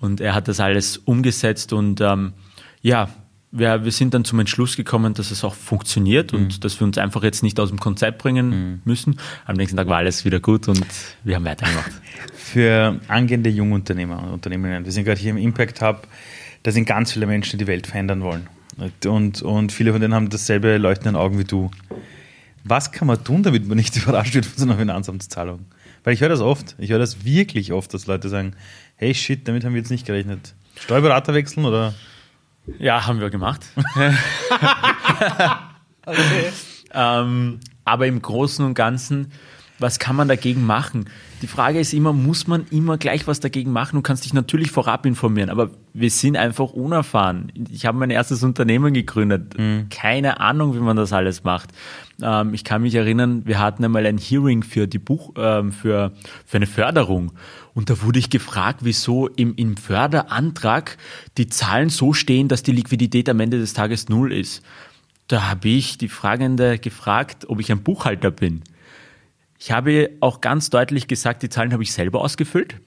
Und er hat das alles umgesetzt und ähm, ja, wir, wir sind dann zum Entschluss gekommen, dass es auch funktioniert und dass wir uns einfach jetzt nicht aus dem Konzept bringen müssen. Am nächsten Tag war alles wieder gut und wir haben weitergemacht. [laughs] Für angehende Jungunternehmer und Unternehmerinnen, wir sind gerade hier im Impact Hub, da sind ganz viele Menschen, die die Welt verändern wollen. Und, und viele von denen haben dasselbe leuchtende Augen wie du. Was kann man tun, damit man nicht [laughs] überrascht wird von so einer Finanzamtszahlung? Weil ich höre das oft. Ich höre das wirklich oft, dass Leute sagen, hey shit, damit haben wir jetzt nicht gerechnet. Steuerberater wechseln oder? Ja, haben wir gemacht. [laughs] ähm, aber im Großen und Ganzen, was kann man dagegen machen? Die Frage ist immer, muss man immer gleich was dagegen machen? Du kannst dich natürlich vorab informieren, aber wir sind einfach unerfahren. Ich habe mein erstes Unternehmen gegründet. Keine Ahnung, wie man das alles macht. Ähm, ich kann mich erinnern, wir hatten einmal ein Hearing für die Buch, ähm, für, für eine Förderung. Und da wurde ich gefragt, wieso im, im Förderantrag die Zahlen so stehen, dass die Liquidität am Ende des Tages null ist. Da habe ich die Fragende gefragt, ob ich ein Buchhalter bin. Ich habe auch ganz deutlich gesagt, die Zahlen habe ich selber ausgefüllt.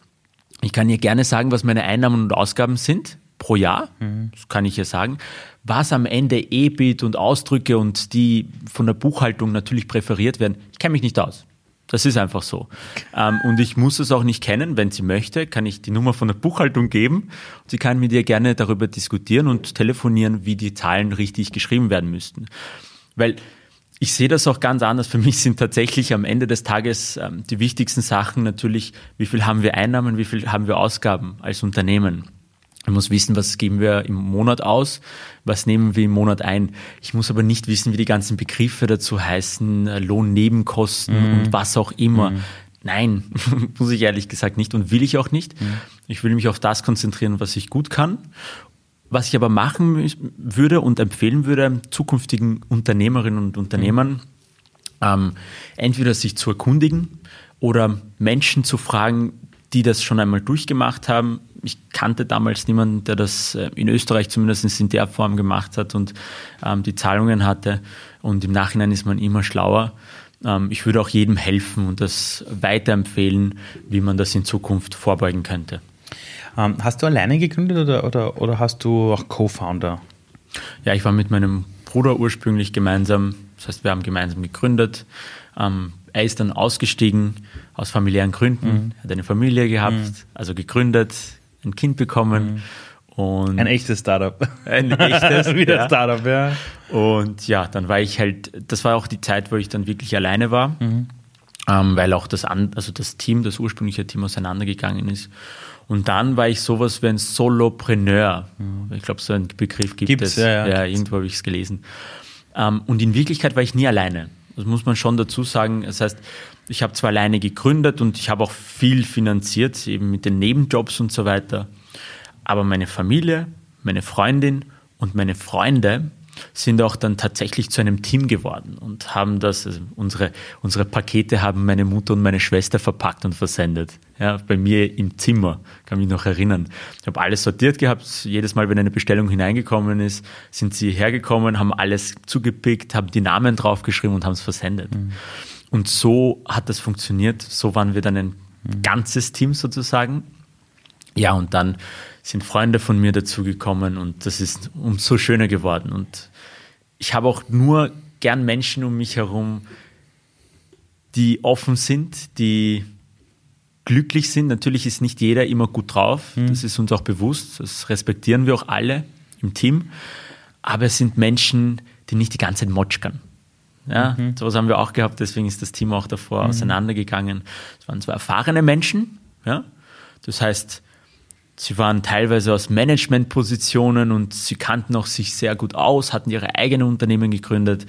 Ich kann hier gerne sagen, was meine Einnahmen und Ausgaben sind pro Jahr. Das kann ich hier sagen. Was am Ende EBIT und Ausdrücke und die von der Buchhaltung natürlich präferiert werden, ich kenne mich nicht aus. Das ist einfach so. Ähm, und ich muss es auch nicht kennen. Wenn sie möchte, kann ich die Nummer von der Buchhaltung geben. Sie kann mit ihr gerne darüber diskutieren und telefonieren, wie die Zahlen richtig geschrieben werden müssten. Weil ich sehe das auch ganz anders. Für mich sind tatsächlich am Ende des Tages ähm, die wichtigsten Sachen natürlich, wie viel haben wir Einnahmen, wie viel haben wir Ausgaben als Unternehmen. Ich muss wissen, was geben wir im Monat aus, was nehmen wir im Monat ein. Ich muss aber nicht wissen, wie die ganzen Begriffe dazu heißen, äh, Lohnnebenkosten und was auch immer. Nein, [laughs] muss ich ehrlich gesagt nicht und will ich auch nicht. Ich will mich auf das konzentrieren, was ich gut kann. Was ich aber machen würde und empfehlen würde, zukünftigen Unternehmerinnen und Unternehmern, ähm, entweder sich zu erkundigen oder Menschen zu fragen, die das schon einmal durchgemacht haben. Ich kannte damals niemanden, der das äh, in Österreich zumindest in der Form gemacht hat und ähm, die Zahlungen hatte. Und im Nachhinein ist man immer schlauer. Ähm, ich würde auch jedem helfen und das weiterempfehlen, wie man das in Zukunft vorbeugen könnte. Ähm, hast du alleine gegründet oder, oder, oder hast du auch Co-Founder? Ja, ich war mit meinem Bruder ursprünglich gemeinsam, das heißt, wir haben gemeinsam gegründet. Ähm, er ist dann ausgestiegen aus familiären Gründen, hat eine Familie gehabt, also gegründet, ein Kind bekommen und Ein echtes Startup. ein echtes. [laughs] Wieder ja. Startup, ja. Und ja, dann war ich halt, das war auch die Zeit, wo ich dann wirklich alleine war, ähm, weil auch das, also das Team, das ursprüngliche Team auseinandergegangen ist. Und dann war ich sowas wie ein Solopreneur. Ich glaube, so einen Begriff gibt Gibt's, es. ja, ja. irgendwo habe ich es gelesen. Ähm, und in Wirklichkeit war ich nie alleine. Das muss man schon dazu sagen. Das heißt, ich habe zwar alleine gegründet und ich habe auch viel finanziert, eben mit den Nebenjobs und so weiter. Aber meine Familie, meine Freundin und meine Freunde sind auch dann tatsächlich zu einem Team geworden und haben das, also unsere, unsere Pakete haben meine Mutter und meine Schwester verpackt und versendet. Ja, bei mir im Zimmer, kann mich noch erinnern. Ich habe alles sortiert gehabt. Jedes Mal, wenn eine Bestellung hineingekommen ist, sind sie hergekommen, haben alles zugepickt, haben die Namen draufgeschrieben und haben es versendet. Mhm. Und so hat das funktioniert. So waren wir dann ein mhm. ganzes Team sozusagen. Ja, und dann sind Freunde von mir dazugekommen und das ist umso schöner geworden. Und ich habe auch nur gern Menschen um mich herum, die offen sind, die glücklich sind. Natürlich ist nicht jeder immer gut drauf, mhm. das ist uns auch bewusst, das respektieren wir auch alle im Team. Aber es sind Menschen, die nicht die ganze Zeit motschkern. Ja, mhm. sowas haben wir auch gehabt, deswegen ist das Team auch davor mhm. auseinandergegangen. Es waren zwar erfahrene Menschen, ja, das heißt, sie waren teilweise aus Managementpositionen und sie kannten auch sich sehr gut aus, hatten ihre eigenen Unternehmen gegründet.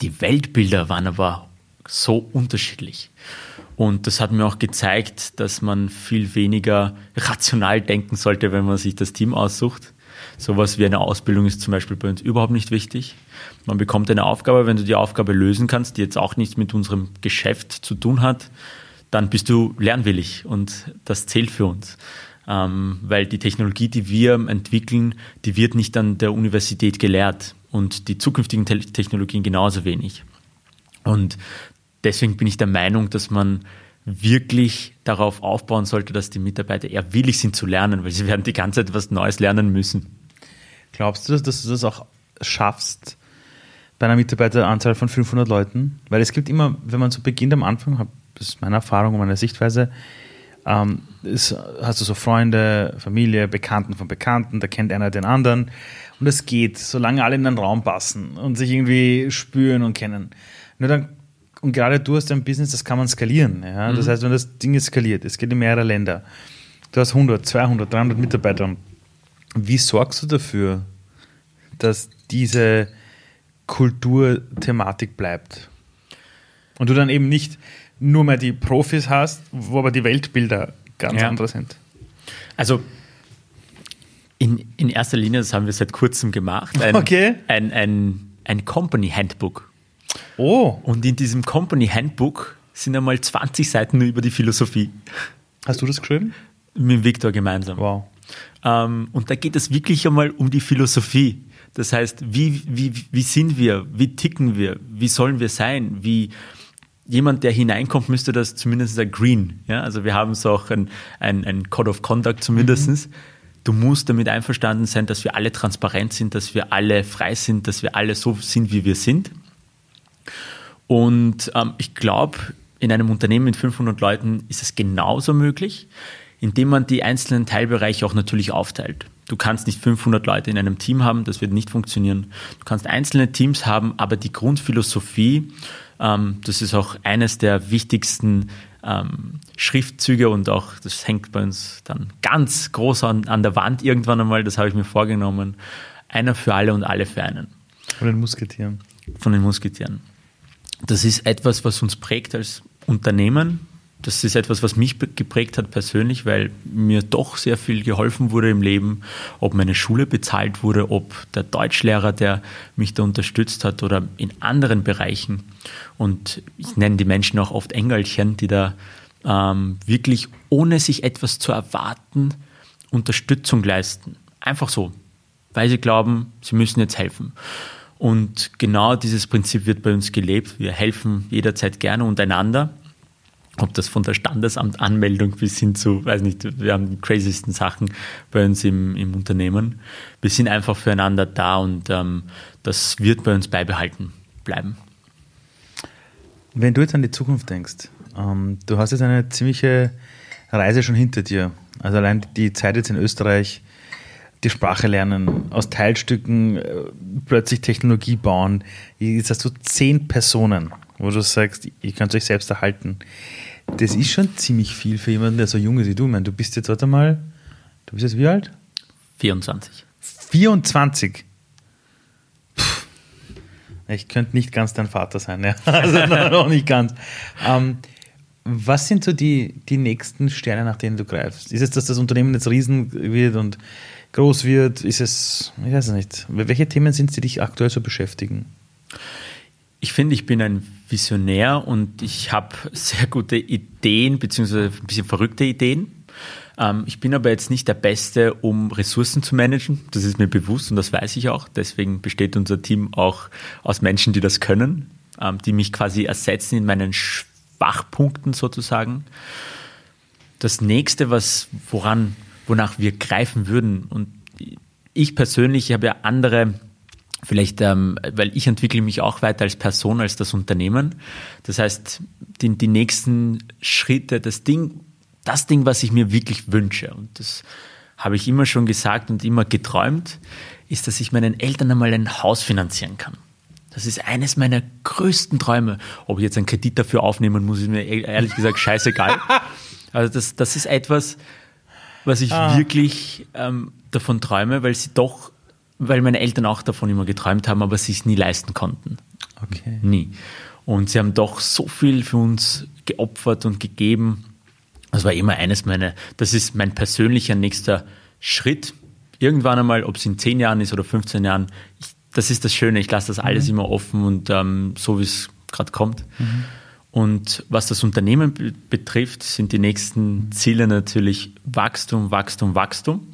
Die Weltbilder waren aber so unterschiedlich. Und das hat mir auch gezeigt, dass man viel weniger rational denken sollte, wenn man sich das Team aussucht. Sowas wie eine Ausbildung ist zum Beispiel bei uns überhaupt nicht wichtig. Man bekommt eine Aufgabe, wenn du die Aufgabe lösen kannst, die jetzt auch nichts mit unserem Geschäft zu tun hat, dann bist du lernwillig und das zählt für uns. Ähm, weil die Technologie, die wir entwickeln, die wird nicht an der Universität gelehrt und die zukünftigen Te Technologien genauso wenig. Und deswegen bin ich der Meinung, dass man wirklich darauf aufbauen sollte, dass die Mitarbeiter eher willig sind zu lernen, weil sie werden die ganze Zeit was Neues lernen müssen. Glaubst du, dass du das auch schaffst bei einer Mitarbeiteranzahl von 500 Leuten? Weil es gibt immer, wenn man so beginnt am Anfang, das ist meine Erfahrung und meine Sichtweise, ähm, ist, hast du so Freunde, Familie, Bekannten von Bekannten, da kennt einer den anderen und es geht, solange alle in den Raum passen und sich irgendwie spüren und kennen. Nur dann, und gerade du hast ein Business, das kann man skalieren. Ja? Das mhm. heißt, wenn das Ding skaliert, es geht in mehrere Länder, du hast 100, 200, 300 Mitarbeiter, wie sorgst du dafür, dass diese Kulturthematik bleibt? Und du dann eben nicht nur mehr die Profis hast, wo aber die Weltbilder ganz ja. andere sind. Also in, in erster Linie, das haben wir seit kurzem gemacht, ein, okay. ein, ein, ein Company Handbook. Oh. Und in diesem Company Handbook sind einmal 20 Seiten nur über die Philosophie. Hast du das geschrieben? Mit Victor gemeinsam. Wow. Ähm, und da geht es wirklich einmal um die Philosophie. Das heißt, wie, wie, wie sind wir? Wie ticken wir? Wie sollen wir sein? Wie jemand, der hineinkommt, müsste das zumindest agreeen. Ja? Also wir haben so auch ein, ein, ein Code of Conduct zumindest. Mhm. Du musst damit einverstanden sein, dass wir alle transparent sind, dass wir alle frei sind, dass wir alle so sind, wie wir sind. Und ähm, ich glaube, in einem Unternehmen mit 500 Leuten ist es genauso möglich indem man die einzelnen Teilbereiche auch natürlich aufteilt. Du kannst nicht 500 Leute in einem Team haben, das wird nicht funktionieren. Du kannst einzelne Teams haben, aber die Grundphilosophie, ähm, das ist auch eines der wichtigsten ähm, Schriftzüge und auch, das hängt bei uns dann ganz groß an, an der Wand irgendwann einmal, das habe ich mir vorgenommen. Einer für alle und alle für einen. Von den Musketieren. Von den Musketieren. Das ist etwas, was uns prägt als Unternehmen, das ist etwas, was mich geprägt hat persönlich, weil mir doch sehr viel geholfen wurde im Leben, ob meine Schule bezahlt wurde, ob der Deutschlehrer, der mich da unterstützt hat oder in anderen Bereichen. Und ich nenne die Menschen auch oft Engelchen, die da ähm, wirklich ohne sich etwas zu erwarten Unterstützung leisten. Einfach so, weil sie glauben, sie müssen jetzt helfen. Und genau dieses Prinzip wird bei uns gelebt. Wir helfen jederzeit gerne untereinander ob das von der Standesamtanmeldung bis hin zu, weiß nicht, wir haben die craziesten Sachen bei uns im, im Unternehmen. Wir sind einfach füreinander da und ähm, das wird bei uns beibehalten bleiben. Wenn du jetzt an die Zukunft denkst, ähm, du hast jetzt eine ziemliche Reise schon hinter dir. Also allein die Zeit jetzt in Österreich, die Sprache lernen, aus Teilstücken äh, plötzlich Technologie bauen. Jetzt hast du zehn Personen, wo du sagst, ihr könnt euch selbst erhalten. Das ist schon ziemlich viel für jemanden, der so jung ist wie du. Ich meine, du bist jetzt, warte mal, du bist jetzt wie alt? 24. 24? Puh. Ich könnte nicht ganz dein Vater sein, ja. [laughs] also noch nicht ganz. Ähm, was sind so die, die nächsten Sterne, nach denen du greifst? Ist es, dass das Unternehmen jetzt riesen wird und groß wird? Ist es, ich weiß es nicht. Welche Themen sind es, die dich aktuell so beschäftigen? Ich finde, ich bin ein Visionär und ich habe sehr gute Ideen, beziehungsweise ein bisschen verrückte Ideen. Ähm, ich bin aber jetzt nicht der Beste, um Ressourcen zu managen. Das ist mir bewusst und das weiß ich auch. Deswegen besteht unser Team auch aus Menschen, die das können, ähm, die mich quasi ersetzen in meinen Schwachpunkten sozusagen. Das nächste, was, woran, wonach wir greifen würden und ich persönlich, ich habe ja andere vielleicht, ähm, weil ich entwickle mich auch weiter als Person, als das Unternehmen. Das heißt, die, die nächsten Schritte, das Ding, das Ding, was ich mir wirklich wünsche, und das habe ich immer schon gesagt und immer geträumt, ist, dass ich meinen Eltern einmal ein Haus finanzieren kann. Das ist eines meiner größten Träume. Ob ich jetzt einen Kredit dafür aufnehmen muss, ist mir e-, ehrlich gesagt scheißegal. [laughs] Also das, das ist etwas, was ich ah. wirklich ähm, davon träume, weil sie doch weil meine Eltern auch davon immer geträumt haben, aber sie es nie leisten konnten. Okay. Nie. Und sie haben doch so viel für uns geopfert und gegeben. Das war immer eines meiner, das ist mein persönlicher nächster Schritt. Irgendwann einmal, ob es in 10 Jahren ist oder 15 Jahren, ich, das ist das Schöne, ich lasse das alles mhm. immer offen und ähm, so wie es gerade kommt. Mhm. Und was das Unternehmen betrifft, sind die nächsten Ziele natürlich Wachstum, Wachstum, Wachstum.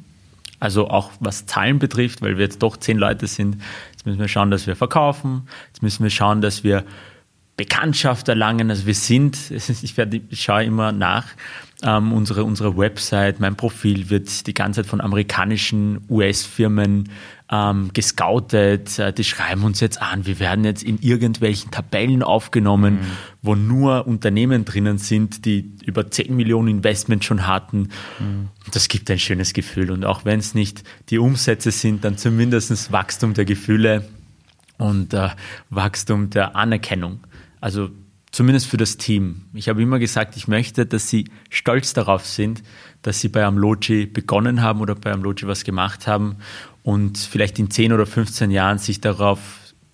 Also auch was Zahlen betrifft, weil wir jetzt doch zehn Leute sind. Jetzt müssen wir schauen, dass wir verkaufen. Jetzt müssen wir schauen, dass wir Bekanntschaft erlangen. Also wir sind, [laughs] ich, werde, ich schaue immer nach, ähm, unsere, unsere Website, mein Profil wird die ganze Zeit von amerikanischen US-Firmen ähm, gescoutet. Äh, die schreiben uns jetzt an, wir werden jetzt in irgendwelchen Tabellen aufgenommen, mhm. wo nur Unternehmen drinnen sind, die über 10 Millionen Investment schon hatten. Mhm. Das gibt ein schönes Gefühl. Und auch wenn es nicht die Umsätze sind, dann zumindest Wachstum der Gefühle und äh, Wachstum der Anerkennung. Also zumindest für das Team. Ich habe immer gesagt, ich möchte, dass sie stolz darauf sind, dass sie bei Amlogi begonnen haben oder bei Amlogi was gemacht haben und vielleicht in 10 oder 15 Jahren sich darauf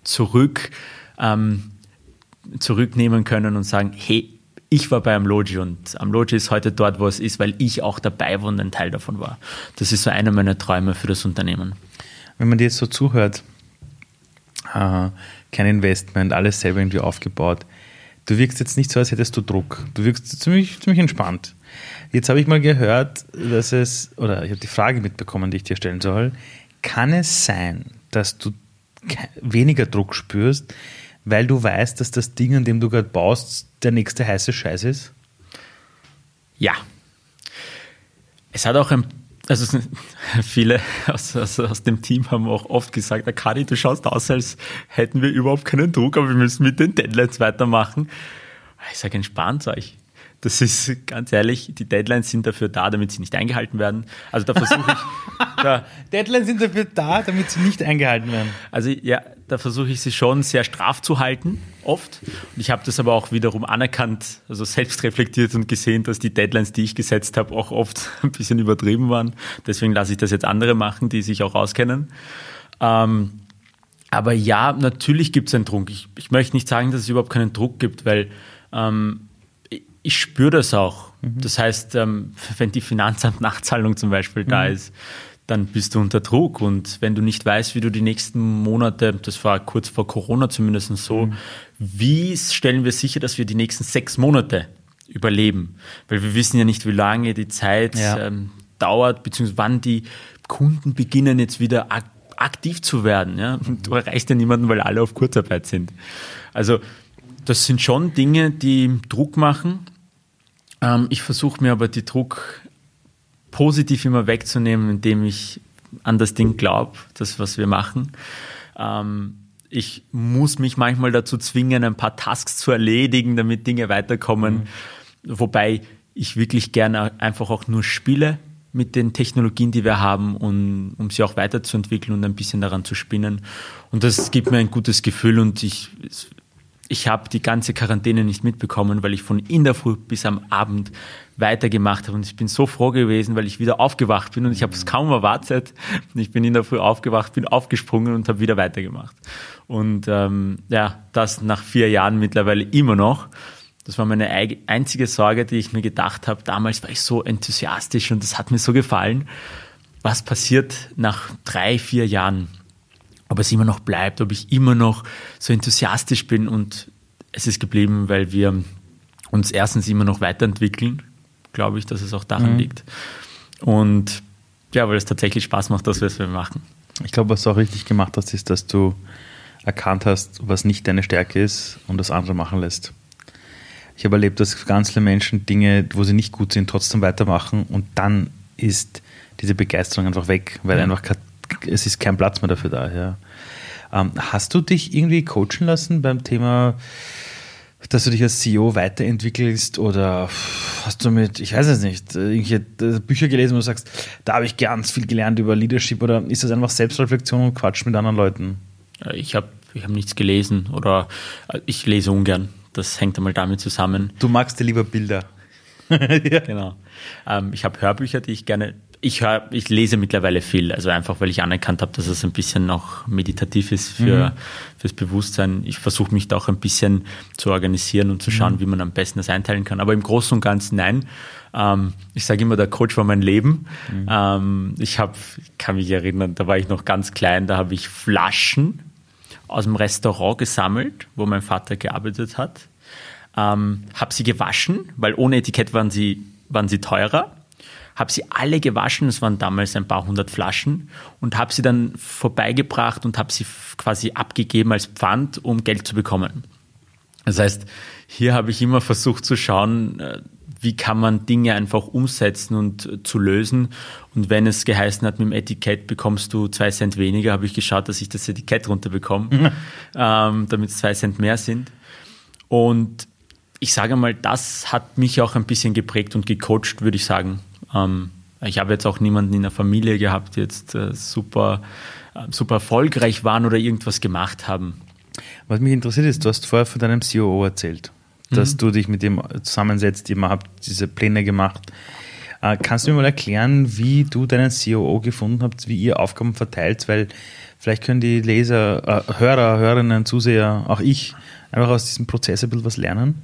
zurück, ähm, zurücknehmen können und sagen, hey, ich war bei Amlogi und Amlogi ist heute dort, wo es ist, weil ich auch dabei war und ein Teil davon war. Das ist so einer meiner Träume für das Unternehmen. Wenn man dir jetzt so zuhört, äh, kein Investment, alles selber irgendwie aufgebaut, du wirkst jetzt nicht so, als hättest du Druck. Du wirkst ziemlich, ziemlich entspannt. Jetzt habe ich mal gehört, dass es, oder ich habe die Frage mitbekommen, die ich dir stellen soll. Kann es sein, dass du weniger Druck spürst, weil du weißt, dass das Ding, an dem du gerade baust, der nächste heiße Scheiß ist? Ja. Es hat auch ein also [laughs] viele aus, aus, aus, dem Team haben auch oft gesagt, Akadi, du schaust aus, als hätten wir überhaupt keinen Druck, aber wir müssen mit den Deadlines weitermachen. Ich sage, entspannt euch. Das ist ganz ehrlich, die Deadlines sind dafür da, damit sie nicht eingehalten werden. Also da versuche ich. [laughs] Da, Deadlines sind dafür da, damit sie nicht eingehalten werden. Also ja, da versuche ich sie schon sehr straff zu halten, oft. Und ich habe das aber auch wiederum anerkannt, also selbst reflektiert und gesehen, dass die Deadlines, die ich gesetzt habe, auch oft [laughs] ein bisschen übertrieben waren. Deswegen lasse ich das jetzt andere machen, die sich auch auskennen. Ähm, aber ja, natürlich gibt es einen Druck. Ich, ich möchte nicht sagen, dass es überhaupt keinen Druck gibt, weil ähm, ich spüre das auch. Mhm. Das heißt, ähm, wenn die Finanzamt-Nachzahlung zum Beispiel da mhm. ist, dann bist du unter Druck. Und wenn du nicht weißt, wie du die nächsten Monate, das war kurz vor Corona zumindest so, mhm. wie stellen wir sicher, dass wir die nächsten sechs Monate überleben? Weil wir wissen ja nicht, wie lange die Zeit ja. ähm, dauert, beziehungsweise wann die Kunden beginnen jetzt wieder ak aktiv zu werden. Ja? Und du erreichst ja niemanden, weil alle auf Kurzarbeit sind. Also das sind schon Dinge, die Druck machen. Ähm, ich versuche mir aber die Druck positiv immer wegzunehmen, indem ich an das Ding glaube, das, was wir machen. Ähm, ich muss mich manchmal dazu zwingen, ein paar Tasks zu erledigen, damit Dinge weiterkommen. Mhm. Wobei ich wirklich gerne einfach auch nur spiele mit den Technologien, die wir haben, um, um sie auch weiterzuentwickeln und ein bisschen daran zu spinnen. Und das gibt mir ein gutes Gefühl und ich, ich habe die ganze Quarantäne nicht mitbekommen, weil ich von in der Früh bis am Abend weitergemacht habe. Und ich bin so froh gewesen, weil ich wieder aufgewacht bin und ich habe es kaum erwartet. Ich bin in der Früh aufgewacht, bin aufgesprungen und habe wieder weitergemacht. Und ähm, ja, das nach vier Jahren mittlerweile immer noch. Das war meine einzige Sorge, die ich mir gedacht habe. Damals war ich so enthusiastisch und das hat mir so gefallen. was passiert nach drei, vier Jahren, ob es immer noch bleibt, ob ich immer noch so enthusiastisch bin und es ist geblieben, weil wir uns erstens immer noch weiterentwickeln, glaube ich, dass es auch daran mhm. liegt. Und ja, weil es tatsächlich Spaß macht, das, was wir machen. Ich glaube, was du auch richtig gemacht hast, ist, dass du erkannt hast, was nicht deine Stärke ist und das andere machen lässt. Ich habe erlebt, dass ganz viele Menschen Dinge, wo sie nicht gut sind, trotzdem weitermachen und dann ist diese Begeisterung einfach weg, weil ja. einfach es ist kein Platz mehr dafür da. Ja. Ähm, hast du dich irgendwie coachen lassen beim Thema, dass du dich als CEO weiterentwickelst oder hast du mit, ich weiß es nicht, irgendwelche Bücher gelesen, wo du sagst, da habe ich ganz viel gelernt über Leadership oder ist das einfach Selbstreflexion und Quatsch mit anderen Leuten? Ich habe ich hab nichts gelesen oder äh, ich lese ungern. Das hängt einmal damit zusammen. Du magst dir lieber Bilder. [laughs] ja. Genau. Ähm, ich habe Hörbücher, die ich gerne. Ich, hör, ich lese mittlerweile viel, also einfach, weil ich anerkannt habe, dass es ein bisschen noch meditativ ist für, mhm. fürs Bewusstsein. Ich versuche mich da auch ein bisschen zu organisieren und zu schauen, mhm. wie man am besten das einteilen kann. Aber im Großen und Ganzen nein. Ähm, ich sage immer, der Coach war mein Leben. Mhm. Ähm, ich habe, kann mich erinnern, da war ich noch ganz klein, da habe ich Flaschen aus dem Restaurant gesammelt, wo mein Vater gearbeitet hat. Ähm, habe sie gewaschen, weil ohne Etikett waren sie, waren sie teurer. Habe sie alle gewaschen, es waren damals ein paar hundert Flaschen, und habe sie dann vorbeigebracht und habe sie quasi abgegeben als Pfand, um Geld zu bekommen. Das heißt, hier habe ich immer versucht zu schauen, äh, wie kann man Dinge einfach umsetzen und äh, zu lösen. Und wenn es geheißen hat, mit dem Etikett bekommst du zwei Cent weniger, habe ich geschaut, dass ich das Etikett runterbekomme, ähm, damit es zwei Cent mehr sind. Und ich sage mal, das hat mich auch ein bisschen geprägt und gecoacht, würde ich sagen. Ähm, ich habe jetzt auch niemanden in der Familie gehabt, die jetzt äh, super, äh, super erfolgreich waren oder irgendwas gemacht haben. Was mich interessiert ist, du hast vorher von deinem COO erzählt dass mhm. du dich mit dem zusammensetzt, ihr habt diese Pläne gemacht. Äh, kannst du mir mal erklären, wie du deinen COO gefunden habt, wie ihr Aufgaben verteilt? Weil vielleicht können die Leser, äh, Hörer, Hörerinnen, Zuseher, auch ich, einfach aus diesem Prozess ein bisschen was lernen.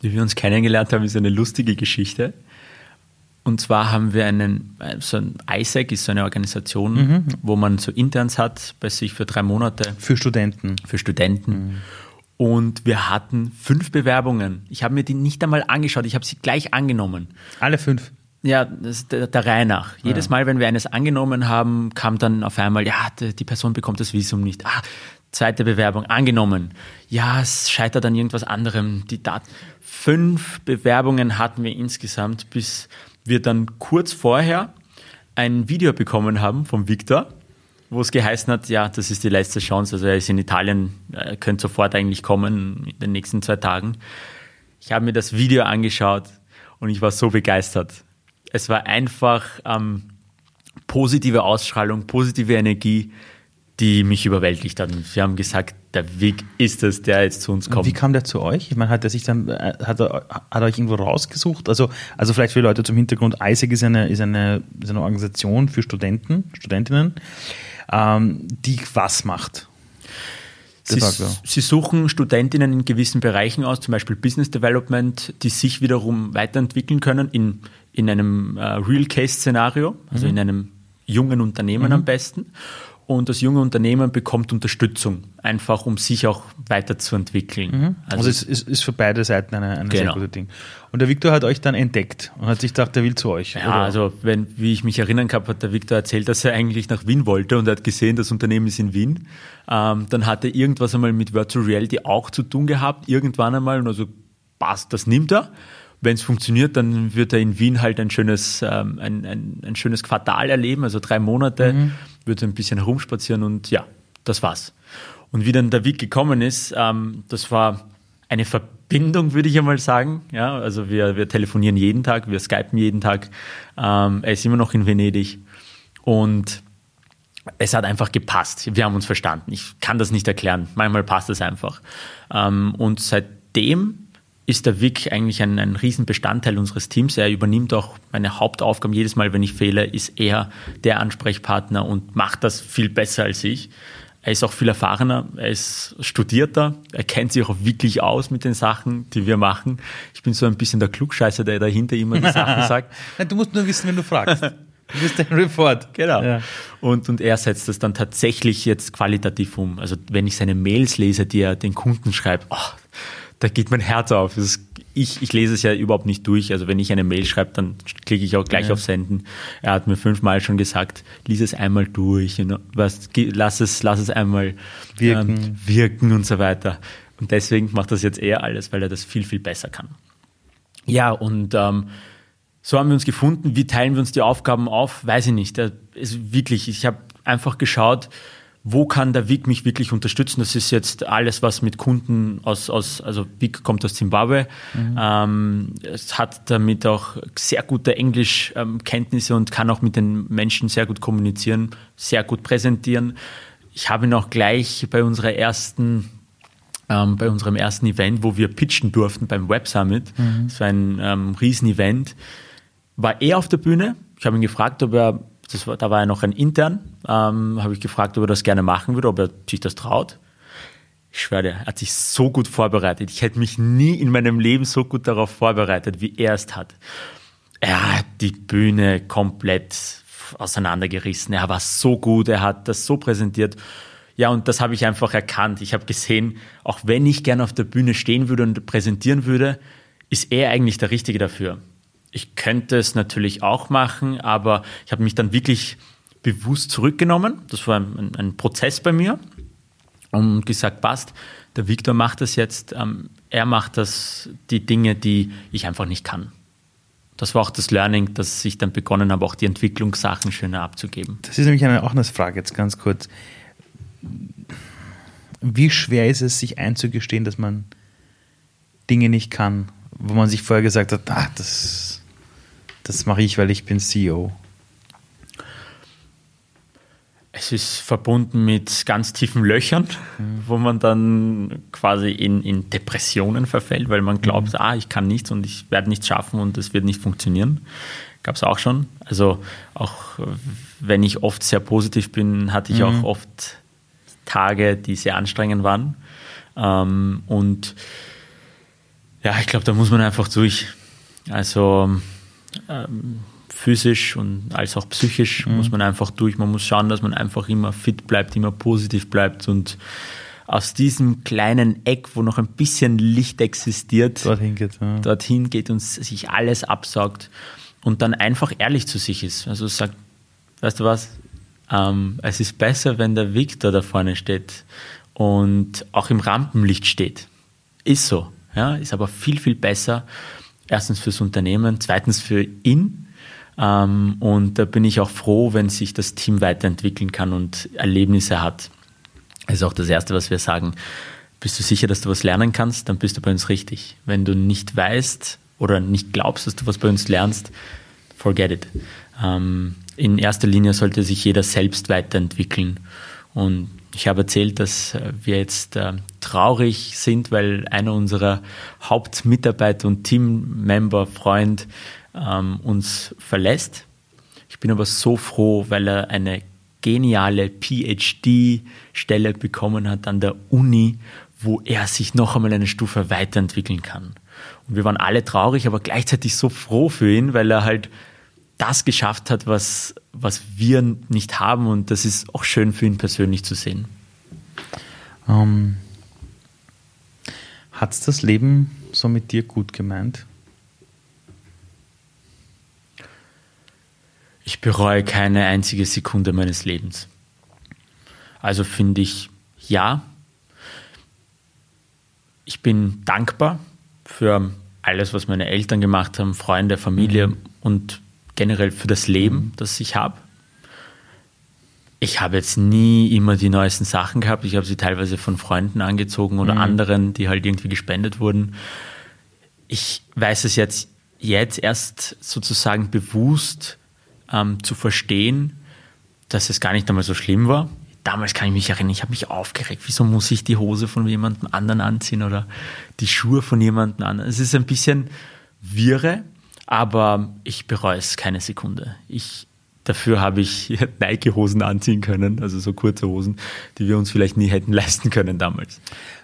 Wie wir uns kennengelernt haben, ist eine lustige Geschichte. Und zwar haben wir einen, so ein ISAC ist so eine Organisation, mhm. wo man so Interns hat bei sich für drei Monate. Für Studenten. Für Studenten. Mhm. Und wir hatten fünf Bewerbungen. Ich habe mir die nicht einmal angeschaut, ich habe sie gleich angenommen. Alle fünf? Ja, der, der, Reihe nach. Ja. Jedes Mal, wenn wir eines angenommen haben, kam dann auf einmal, ja, die Person bekommt das Visum nicht. Ah, zweite Bewerbung angenommen. Ja, es scheitert an irgendwas anderem. Die Daten. Fünf Bewerbungen hatten wir insgesamt, bis wir dann kurz vorher ein Video bekommen haben vom Victor wo es geheißen hat, ja, das ist die letzte Chance. Also er ist in Italien, er könnte sofort eigentlich kommen in den nächsten zwei Tagen. Ich habe mir das Video angeschaut und ich war so begeistert. Es war einfach ähm, positive Ausstrahlung, positive Energie, die mich überwältigt hat. Und wir haben gesagt, der Weg ist es, der jetzt zu uns kommt. Wie kam der zu euch? Ich meine, hat er sich dann, äh, hat er, hat er euch irgendwo rausgesucht? Also, also vielleicht für Leute zum Hintergrund, ISIG ist eine, ist eine, ist eine Organisation für Studenten, Studentinnen ähm, die was macht. Sie, Sie, suchen Studentinnen in gewissen Bereichen aus, zum Beispiel Business Development, die sich wiederum weiterentwickeln können in, in einem äh, Real-Case-Szenario, also mhm. in einem jungen Unternehmen mhm. am besten und das junge Unternehmen bekommt Unterstützung, einfach um sich auch weiterzuentwickeln. Mhm. Also, also, es ist, ist, für beide Seiten ein genau. sehr gute Ding. Und der Viktor hat euch dann entdeckt und hat sich gedacht, er will zu euch. Ja, oder? also wenn, wie ich mich erinnern kann, hat der Viktor erzählt, dass er eigentlich nach Wien wollte und er hat gesehen, das Unternehmen ist in Wien. Ähm, dann hat er irgendwas einmal mit Virtual Reality auch zu tun gehabt, irgendwann einmal und also passt, das nimmt er wenn es funktioniert, dann wird er in Wien halt ein schönes, ähm, ein, ein, ein, schönes Quartal erleben, also drei Monate, mhm. wird ein bisschen herumspazieren und ja, das war's. Und wie dann der Weg gekommen ist, ähm, das war eine Verbindung, würde ich einmal sagen. Ja, also wir, wir telefonieren jeden Tag, wir skypen jeden Tag. Ähm, er ist immer noch in Venedig und es hat einfach gepasst. Wir haben uns verstanden. Ich kann das nicht erklären. Manchmal passt es einfach. Ähm, und seitdem ist der Vic eigentlich ein, ein Riesenbestandteil unseres Teams. Er übernimmt auch meine Hauptaufgaben. Jedes Mal, wenn ich fehle, ist er der Ansprechpartner und macht das viel besser als ich. Er ist auch viel erfahrener, er ist studierter, er kennt sich auch wirklich aus mit den Sachen, die wir machen. Ich bin so ein bisschen der Klugscheißer, der dahinter immer die Sachen [laughs] sagt. du musst nur wissen, wenn du fragst. Du bist Henry Ford. Genau. Ja. Und, und er setzt das dann tatsächlich jetzt qualitativ um. Also wenn ich seine Mails lese, die er den Kunden schreibt, oh, da geht mein Herz auf. Ist, ich, ich lese es ja überhaupt nicht durch. Also wenn ich eine Mail schreibe, dann klicke ich auch gleich Ja. auf Senden. Er hat mir fünfmal schon gesagt, lies es einmal durch, you know, was, lass, es, lass es einmal Wirken. ähm, wirken und so weiter. Und deswegen macht das jetzt er alles, weil er das viel, viel besser kann. Ja, und ähm, so haben wir uns gefunden. Wie teilen wir uns die Aufgaben auf? Weiß ich nicht. Ist wirklich, ich habe einfach geschaut, wo kann der WIG mich wirklich unterstützen? Das ist jetzt alles, was mit Kunden aus, aus also WIG kommt aus Zimbabwe. Ähm, es hat damit auch sehr gute Englischkenntnisse und kann auch mit den Menschen sehr gut kommunizieren, sehr gut präsentieren. Ich habe ihn auch gleich bei unserer ersten ähm, bei unserem ersten Event, wo wir pitchen durften beim Web Summit. Das war ein ähm, Riesenevent. War er auf der Bühne. Ich habe ihn gefragt, ob er, das war, da war er noch ein Intern, ähm, habe ich gefragt, ob er das gerne machen würde, ob er sich das traut. Ich schwöre dir, er hat sich so gut vorbereitet. Ich hätte mich nie in meinem Leben so gut darauf vorbereitet, wie er es hat. Er hat die Bühne komplett auseinandergerissen. Er war so gut, er hat das so präsentiert. Ja, und das habe ich einfach erkannt. Ich habe gesehen, auch wenn ich gerne auf der Bühne stehen würde und präsentieren würde, ist er eigentlich der Richtige dafür. Ich könnte es natürlich auch machen, aber ich habe mich dann wirklich bewusst zurückgenommen. Das war ein, ein Prozess bei mir und gesagt, passt, der Viktor macht das jetzt, ähm, er macht das, die Dinge, die ich einfach nicht kann. Das war auch das Learning, dass ich dann begonnen habe, auch die Entwicklungssachen schöner abzugeben. Das ist nämlich eine, auch eine Frage, jetzt ganz kurz. Wie schwer ist es, sich einzugestehen, dass man Dinge nicht kann, wo man sich vorher gesagt hat, ah, das, das mache ich, weil ich bin CEO. Es ist verbunden mit ganz tiefen Löchern, wo man dann quasi in, in Depressionen verfällt, weil man glaubt, ah, ich kann nichts und ich werde nichts schaffen und es wird nicht funktionieren. Gab es auch schon. Also auch wenn ich oft sehr positiv bin, hatte ich auch oft Tage, die sehr anstrengend waren. Ähm, und ja, ich glaube, da muss man einfach durch. Also ähm, physisch und als auch psychisch muss man einfach durch. Man muss schauen, dass man einfach immer fit bleibt, immer positiv bleibt und aus diesem kleinen Eck, wo noch ein bisschen Licht existiert, Dorthin geht. Ja. dorthin geht und sich alles absaugt und dann einfach ehrlich zu sich ist. Also sagt, weißt du was, ähm, es ist besser, wenn der Victor da vorne steht und auch im Rampenlicht steht. Ist so, ja, ist aber viel, viel besser. Erstens fürs Unternehmen, zweitens für ihn. Ähm, und da bin ich auch froh, wenn sich das Team weiterentwickeln kann und Erlebnisse hat. Das ist auch das Erste, was wir sagen. Bist du sicher, dass du was lernen kannst, dann bist du bei uns richtig. Wenn du nicht weißt oder nicht glaubst, dass du was bei uns lernst, forget it. Ähm, in erster Linie sollte sich jeder selbst weiterentwickeln. Und ich habe erzählt, dass äh, wir jetzt äh, traurig sind, weil einer unserer Hauptmitarbeiter und Teammember, Freund, ähm, uns verlässt. Ich bin aber so froh, weil er eine geniale PhD-Stelle bekommen hat an der Uni, wo er sich noch einmal eine Stufe weiterentwickeln kann. Und wir waren alle traurig, aber gleichzeitig so froh für ihn, weil er halt das geschafft hat, was, was wir nicht haben. Und das ist auch schön für ihn persönlich zu sehen. Ähm, Hat es das Leben so mit dir gut gemeint? Ich bereue keine einzige Sekunde meines Lebens. Also finde ich, ja. Ich bin dankbar für alles, was meine Eltern gemacht haben, Freunde, Familie und generell für das Leben, das ich habe. Ich habe jetzt nie immer die neuesten Sachen gehabt. Ich habe sie teilweise von Freunden angezogen oder anderen, die halt irgendwie gespendet wurden. Ich weiß es jetzt, jetzt erst sozusagen bewusst ähm, zu verstehen, dass es gar nicht einmal so schlimm war. Damals kann ich mich erinnern, ich habe mich aufgeregt. Wieso muss ich die Hose von jemandem anderen anziehen oder die Schuhe von jemandem anderen? Es ist ein bisschen wirre, aber ich bereue es keine Sekunde. Ich, dafür habe ich [laughs] Nike-Hosen anziehen können, also so kurze Hosen, die wir uns vielleicht nie hätten [laughs] leisten können damals.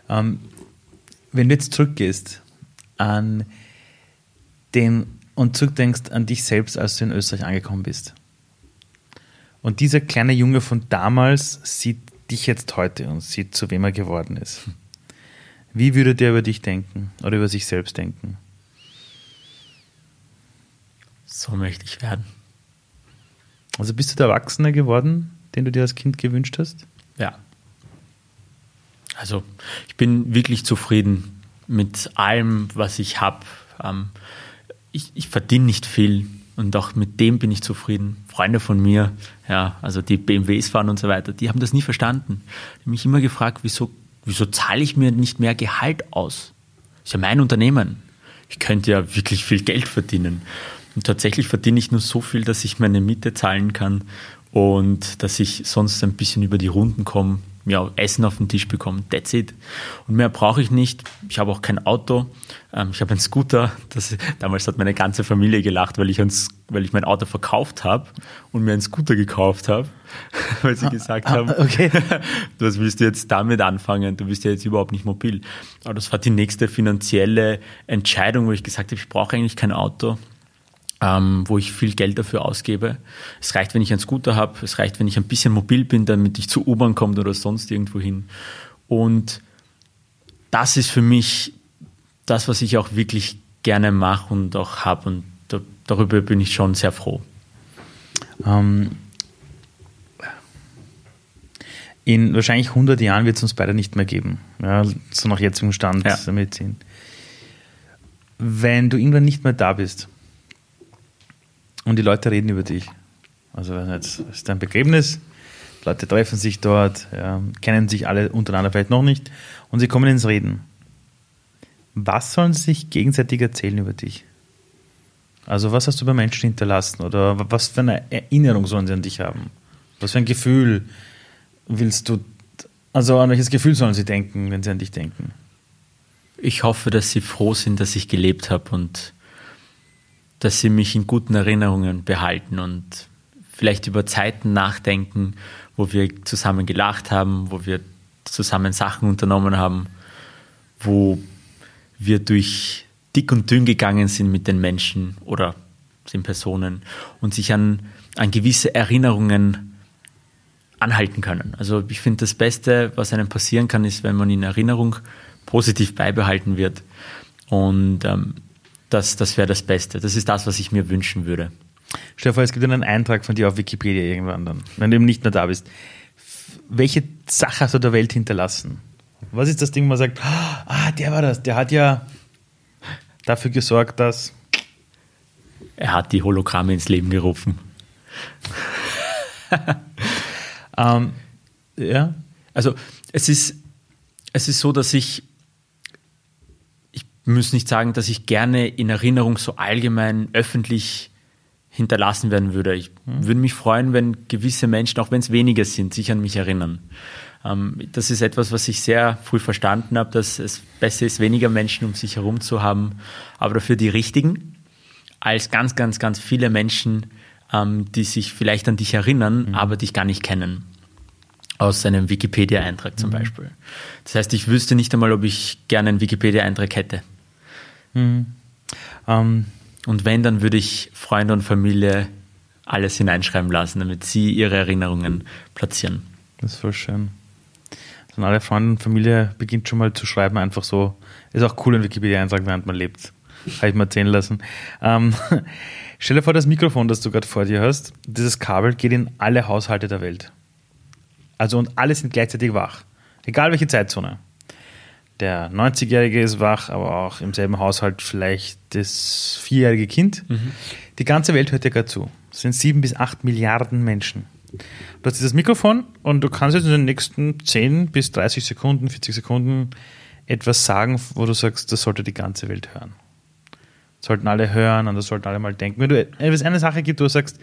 Ähm, wenn du jetzt zurückgehst an den und zurückdenkst an dich selbst, als du in Österreich angekommen bist Und dieser kleine Junge von damals sieht dich jetzt heute und sieht, zu wem er geworden ist. Wie würde der über dich denken oder über sich selbst denken? So möchte ich werden. Also bist du der Erwachsene geworden, den du dir als Kind gewünscht hast? Ja. Also ich bin wirklich zufrieden mit allem, was ich habe. Ähm, ich, ich verdiene nicht viel und auch mit dem bin ich zufrieden. Freunde von mir, ja, also die BMWs fahren und so weiter, die haben das nie verstanden. Die haben mich immer gefragt, wieso, wieso zahle ich mir nicht mehr Gehalt aus? Das ist ja mein Unternehmen. Ich könnte ja wirklich viel Geld verdienen. Und tatsächlich verdiene ich nur so viel, dass ich meine Miete zahlen kann und dass ich sonst ein bisschen über die Runden komme, ja, Essen auf den Tisch bekomme. That's it. Und mehr brauche ich nicht. Ich habe auch kein Auto. Ähm, ich habe einen Scooter. Das, damals hat meine ganze Familie gelacht, weil ich, ein, weil ich mein Auto verkauft habe und mir einen Scooter gekauft habe, [laughs] weil sie gesagt ah, haben, okay. [laughs] was willst du jetzt damit anfangen? Du bist ja jetzt überhaupt nicht mobil. Aber das war die nächste finanzielle Entscheidung, wo ich gesagt habe, ich brauche eigentlich kein Auto ähm, wo ich viel Geld dafür ausgebe. Es reicht, wenn ich einen Scooter habe, es reicht, wenn ich ein bisschen mobil bin, damit ich zur U-Bahn komme oder sonst irgendwo hin. Und das ist für mich das, was ich auch wirklich gerne mache und auch habe. Und da, darüber bin ich schon sehr froh. Ähm, in wahrscheinlich 100 Jahren wird es uns beide nicht mehr geben. Ja, so nach jetzigem Stand ja. der Medizin. Wenn du irgendwann nicht mehr da bist, und die Leute reden über dich. Also es ist ein Begräbnis, Leute treffen sich dort, ja, kennen sich alle untereinander vielleicht noch nicht und sie kommen ins Reden. Was sollen sie sich gegenseitig erzählen über dich? Also was hast du bei Menschen hinterlassen oder was für eine Erinnerung sollen sie an dich haben? Was für ein Gefühl willst du, also an welches Gefühl sollen sie denken, wenn sie an dich denken? Ich hoffe, dass sie froh sind, dass ich gelebt habe und dass sie mich in guten Erinnerungen behalten und vielleicht über Zeiten nachdenken, wo wir zusammen gelacht haben, wo wir zusammen Sachen unternommen haben, wo wir durch dick und dünn gegangen sind mit den Menschen oder den Personen und sich an, an gewisse Erinnerungen anhalten können. Also ich finde, das Beste, was einem passieren kann, ist, wenn man in Erinnerung positiv beibehalten wird. Und ähm, das, das wäre das Beste. Das ist das, was ich mir wünschen würde. Stefan, es gibt einen Eintrag von dir auf Wikipedia irgendwann dann, wenn du eben nicht mehr da bist. Welche Sache hast du der Welt hinterlassen? Was ist das Ding, wo man sagt, ah, der war das, der hat ja dafür gesorgt, dass. Er hat die Hologramme ins Leben gerufen. [laughs] ähm, ja. Also es ist, es ist so, dass ich muss nicht sagen, dass ich gerne in Erinnerung so allgemein öffentlich hinterlassen werden würde. Ich mhm. würde mich freuen, wenn gewisse Menschen, auch wenn es weniger sind, sich an mich erinnern. Ähm, das ist etwas, was ich sehr früh verstanden habe, dass es besser ist, weniger Menschen um sich herum zu haben, aber dafür die richtigen, als ganz, ganz, ganz viele Menschen, ähm, die sich vielleicht an dich erinnern, mhm. aber dich gar nicht kennen aus einem Wikipedia-Eintrag zum mhm. Beispiel. Das heißt, ich wüsste nicht einmal, ob ich gerne einen Wikipedia-Eintrag hätte. Mhm. Ähm, und wenn, dann würde ich Freunde und Familie alles hineinschreiben lassen, damit sie ihre Erinnerungen platzieren. Das ist voll schön. Also alle Freunde und Familie beginnt schon mal zu schreiben, einfach so. Ist auch cool, ein Wikipedia-Eintrag, während man lebt. Habe ich mal erzählen lassen. Ähm, [laughs] stell dir vor, das Mikrofon, das du gerade vor dir hast, dieses Kabel geht in alle Haushalte der Welt. Also und alle sind gleichzeitig wach. Egal welche Zeitzone der 90-Jährige ist wach, aber auch im selben Haushalt vielleicht das vierjährige Kind. Mhm. Die ganze Welt hört dir gerade zu. Es sind sieben bis acht Milliarden Menschen. Du hast dieses Mikrofon und du kannst jetzt in den nächsten 10 bis 30 Sekunden, 40 Sekunden etwas sagen, wo du sagst, das sollte die ganze Welt hören. Das sollten alle hören und das sollten alle mal denken. Wenn, du, wenn es eine Sache gibt, wo du sagst,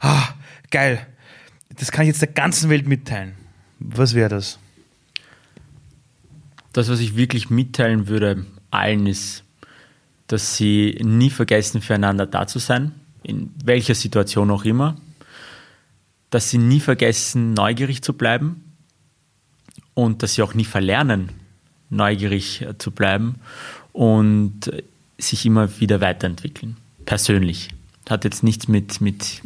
ah, geil, das kann ich jetzt der ganzen Welt mitteilen. Was wäre das? Das, was ich wirklich mitteilen würde allen, ist, dass sie nie vergessen, füreinander da zu sein, in welcher Situation auch immer, dass sie nie vergessen, neugierig zu bleiben und dass sie auch nie verlernen, neugierig zu bleiben und sich immer wieder weiterentwickeln, persönlich. Hat jetzt nichts mit, mit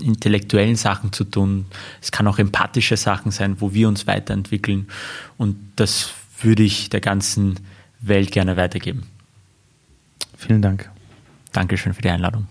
intellektuellen Sachen zu tun. Es kann auch empathische Sachen sein, wo wir uns weiterentwickeln. Und das würde ich der ganzen Welt gerne weitergeben. Vielen Dank. Dankeschön für die Einladung.